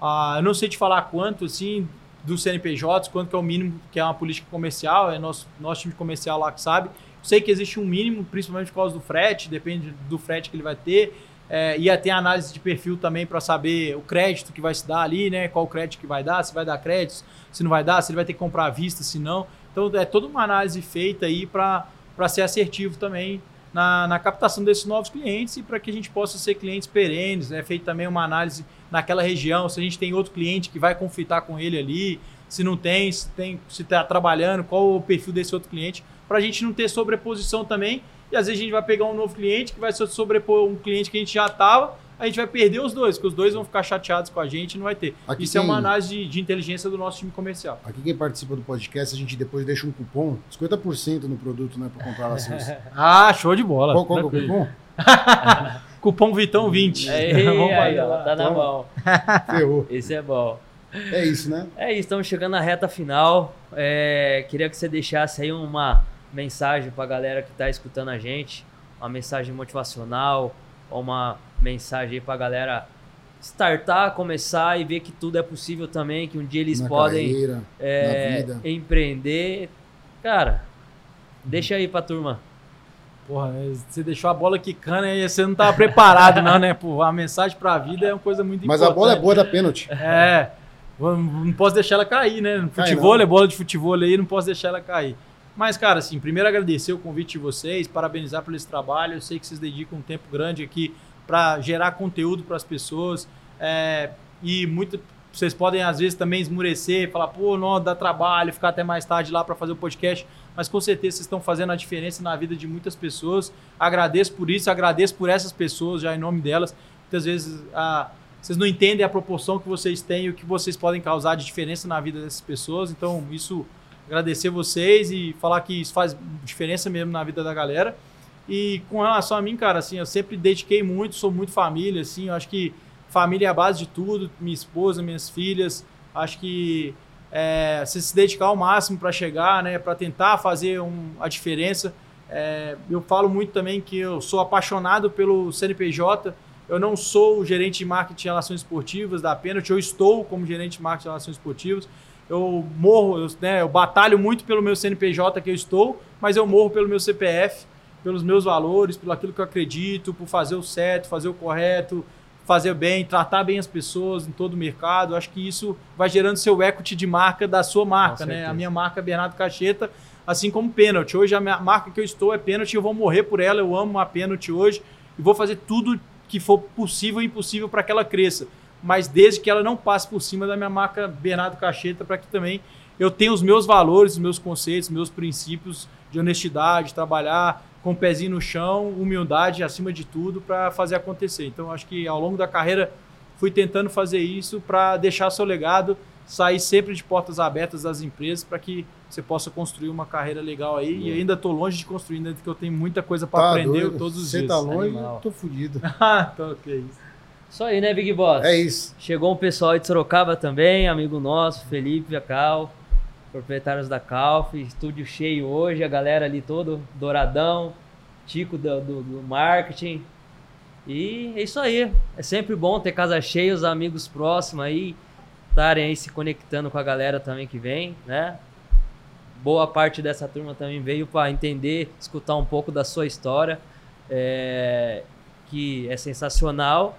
a, eu não sei te falar quanto, assim, do CNPJ, quanto que é o mínimo, que é uma política comercial, é nosso, nosso time comercial lá que sabe. Sei que existe um mínimo, principalmente por causa do frete, depende do frete que ele vai ter. É, ia ter análise de perfil também para saber o crédito que vai se dar ali, né? Qual crédito que vai dar, se vai dar crédito, se não vai dar, se ele vai ter que comprar à vista, se não. Então é toda uma análise feita aí para ser assertivo também na, na, captação desses novos clientes e para que a gente possa ser clientes perenes. É né? também uma análise naquela região, se a gente tem outro cliente que vai conflitar com ele ali, se não tem, se tem, se está trabalhando, qual o perfil desse outro cliente, para a gente não ter sobreposição também. E às vezes a gente vai pegar um novo cliente que vai sobrepor um cliente que a gente já estava, a gente vai perder os dois, porque os dois vão ficar chateados com a gente e não vai ter. Aqui Isso é uma análise de, de, inteligência do nosso time comercial. Aqui quem participa do podcast, a gente depois deixa um cupom, 50% no produto, né, para comprar laços. ah, show de bola. Qual, qual é o cupom? cupom Vitão 20. Ei, Vamos aí, ó, tá na mão. Ferrou. Esse é bom. É isso, né? É isso, estamos chegando na reta final. É, queria que você deixasse aí uma mensagem para a galera que está escutando a gente, uma mensagem motivacional, uma mensagem aí para a galera startar, começar e ver que tudo é possível também, que um dia eles na podem carreira, é, empreender. Cara, deixa aí para turma. Porra, você deixou a bola quicando e você não estava preparado, não, né? Pô, a mensagem para a vida é uma coisa muito Mas importante. Mas a bola é boa da pênalti. É. Não posso deixar ela cair, né? Futebol é bola de futebol aí, não posso deixar ela cair. Mas, cara, assim, primeiro agradecer o convite de vocês, parabenizar por esse trabalho. Eu sei que vocês dedicam um tempo grande aqui para gerar conteúdo para as pessoas. É, e muito, vocês podem, às vezes, também esmurecer, falar, pô, não, dá trabalho, ficar até mais tarde lá para fazer o podcast. Mas com certeza vocês estão fazendo a diferença na vida de muitas pessoas. Agradeço por isso, agradeço por essas pessoas, já em nome delas. Muitas vezes a vocês não entendem a proporção que vocês têm e o que vocês podem causar de diferença na vida dessas pessoas. Então, isso, agradecer vocês e falar que isso faz diferença mesmo na vida da galera. E com relação a mim, cara, assim, eu sempre dediquei muito, sou muito família, assim, eu acho que família é a base de tudo, minha esposa, minhas filhas, acho que é, você se dedicar ao máximo para chegar, né, para tentar fazer um, a diferença. É, eu falo muito também que eu sou apaixonado pelo CNPJ, eu não sou gerente de marketing de relações esportivas da Penalty, eu estou como gerente de marketing de relações esportivas. Eu morro, eu, né, eu batalho muito pelo meu CNPJ que eu estou, mas eu morro pelo meu CPF, pelos meus valores, pelo aquilo que eu acredito, por fazer o certo, fazer o correto, fazer bem, tratar bem as pessoas em todo o mercado. Acho que isso vai gerando seu equity de marca da sua marca, né? A minha marca Bernardo Cacheta, assim como Pênalti. Hoje a minha marca que eu estou é Pênalti, eu vou morrer por ela, eu amo a Pênalti hoje e vou fazer tudo que for possível e impossível para que ela cresça. Mas desde que ela não passe por cima da minha marca Bernardo Cacheta, para que também eu tenha os meus valores, os meus conceitos, os meus princípios de honestidade, trabalhar com o pezinho no chão, humildade acima de tudo para fazer acontecer. Então acho que ao longo da carreira fui tentando fazer isso para deixar seu legado, sair sempre de portas abertas das empresas para que você possa construir uma carreira legal aí. E ainda estou longe de construir, ainda que eu tenho muita coisa para tá aprender doido. todos os Cê dias. Você tá longe, tô fudido. ah, então que isso. Isso aí, né, Big Boss? É isso. Chegou um pessoal de Sorocaba também, amigo nosso, Felipe Acal, proprietários da Calf, estúdio cheio hoje, a galera ali todo douradão, Tico do, do, do marketing. E é isso aí. É sempre bom ter casa cheia, os amigos próximos aí, estarem aí se conectando com a galera também que vem, né? boa parte dessa turma também veio para entender, escutar um pouco da sua história, é, que é sensacional.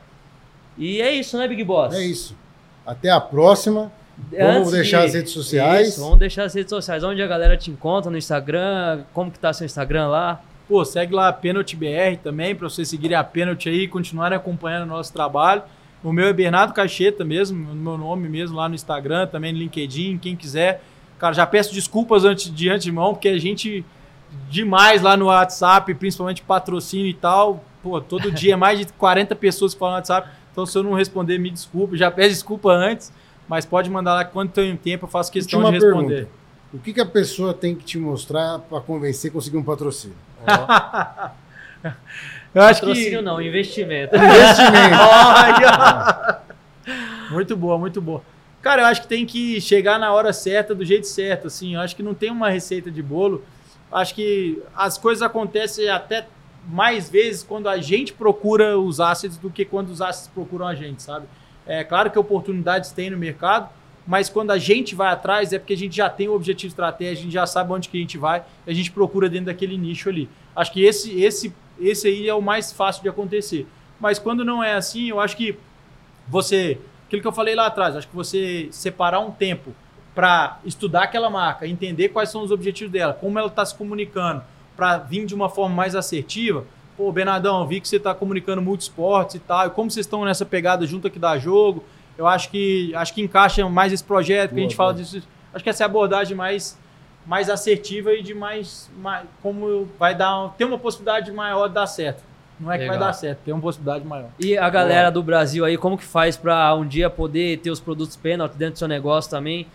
E é isso, né, Big Boss? É isso. Até a próxima. Antes vamos deixar de... as redes sociais. Isso, vamos deixar as redes sociais. Onde a galera te encontra no Instagram? Como que tá seu Instagram lá? Pô, segue lá a Penalty BR também, para vocês seguirem a Penalty aí e continuarem acompanhando o nosso trabalho. O meu é Bernardo Cacheta mesmo, meu nome mesmo lá no Instagram, também no LinkedIn, quem quiser Cara, já peço desculpas antes, de antemão, porque a gente demais lá no WhatsApp, principalmente patrocínio e tal. Pô, todo dia é mais de 40 pessoas que falam no WhatsApp. Então, se eu não responder, me desculpe. Já peço desculpa antes, mas pode mandar lá quando tem tempo, eu faço questão de responder. Pergunta. O que, que a pessoa tem que te mostrar para convencer a conseguir um patrocínio? eu acho patrocínio que... não, investimento. Investimento. muito boa, muito boa. Cara, eu acho que tem que chegar na hora certa, do jeito certo, assim. Eu acho que não tem uma receita de bolo. Acho que as coisas acontecem até mais vezes quando a gente procura os assets do que quando os assets procuram a gente, sabe? É claro que oportunidades tem no mercado, mas quando a gente vai atrás é porque a gente já tem o objetivo estratégico, a gente já sabe onde que a gente vai, a gente procura dentro daquele nicho ali. Acho que esse, esse, esse aí é o mais fácil de acontecer. Mas quando não é assim, eu acho que você aquilo que eu falei lá atrás, acho que você separar um tempo para estudar aquela marca, entender quais são os objetivos dela, como ela está se comunicando, para vir de uma forma mais assertiva. Pô, Bernardão, vi que você está comunicando multisportes e tal, e como vocês estão nessa pegada junto aqui da jogo, eu acho que acho que encaixa mais esse projeto, boa, que a gente boa. fala disso. Acho que essa é a abordagem mais, mais assertiva e de mais, mais como vai dar ter uma possibilidade maior de dar certo. Não é que Legal. vai dar certo, tem uma possibilidade maior. E a galera do Brasil aí, como que faz para um dia poder ter os produtos Penalty dentro do seu negócio também?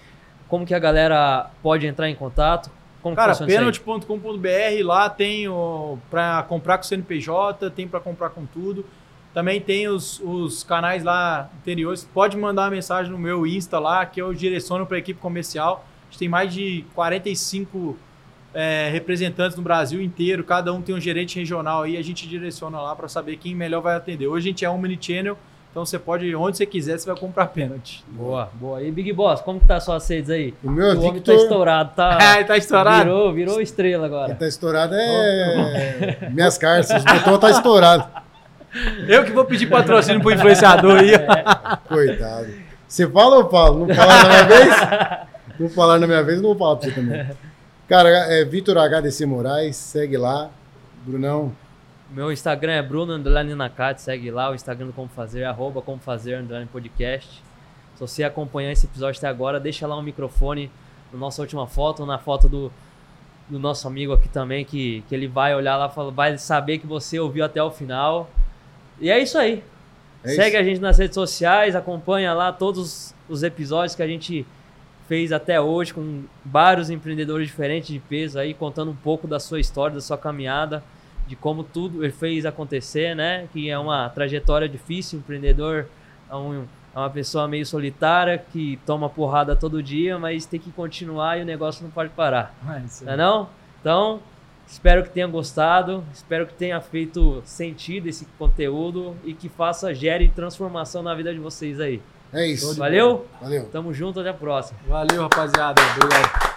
Como que a galera pode entrar em contato? Como Cara, penalty.com.br lá tem para comprar com CNPJ, tem para comprar com tudo. Também tem os, os canais lá anteriores. Pode mandar uma mensagem no meu Insta lá, que eu direciono para a equipe comercial. A gente tem mais de 45 é, representantes no Brasil inteiro. Cada um tem um gerente regional aí. A gente direciona lá para saber quem melhor vai atender. Hoje a gente é um mini channel então você pode, onde você quiser, você vai comprar pênalti. Boa, boa. E Big Boss, como que tá suas sedes aí? O meu é o homem tá estourado, tá? Ah, tá estourado? Virou, virou estrela agora. Quem tá estourado é minhas carças, o botão tá estourado. Eu que vou pedir patrocínio pro influenciador aí. É. Coitado. Você fala ou falo? Não falar na minha vez? Não falar na minha vez, não vou falar pra você também. Cara, é Vitor HDC Moraes, segue lá. Brunão, meu Instagram é Bruno Underline Nakati, segue lá o Instagram do Como Fazer, arroba Como Fazer Underline Podcast. Se você acompanhar esse episódio até agora, deixa lá um microfone na nossa última foto, na foto do, do nosso amigo aqui também, que, que ele vai olhar lá, vai saber que você ouviu até o final. E é isso aí. É Segue isso. a gente nas redes sociais, acompanha lá todos os episódios que a gente fez até hoje com vários empreendedores diferentes de peso aí, contando um pouco da sua história, da sua caminhada de como tudo ele fez acontecer, né? Que é uma trajetória difícil, empreendedor é, um, é uma pessoa meio solitária que toma porrada todo dia, mas tem que continuar e o negócio não pode parar. É não é não? Então, espero que tenha gostado, espero que tenha feito sentido esse conteúdo e que faça, gere transformação na vida de vocês aí. É isso. Valeu? Valeu. Tamo junto, até a próxima. Valeu, rapaziada. Obrigado.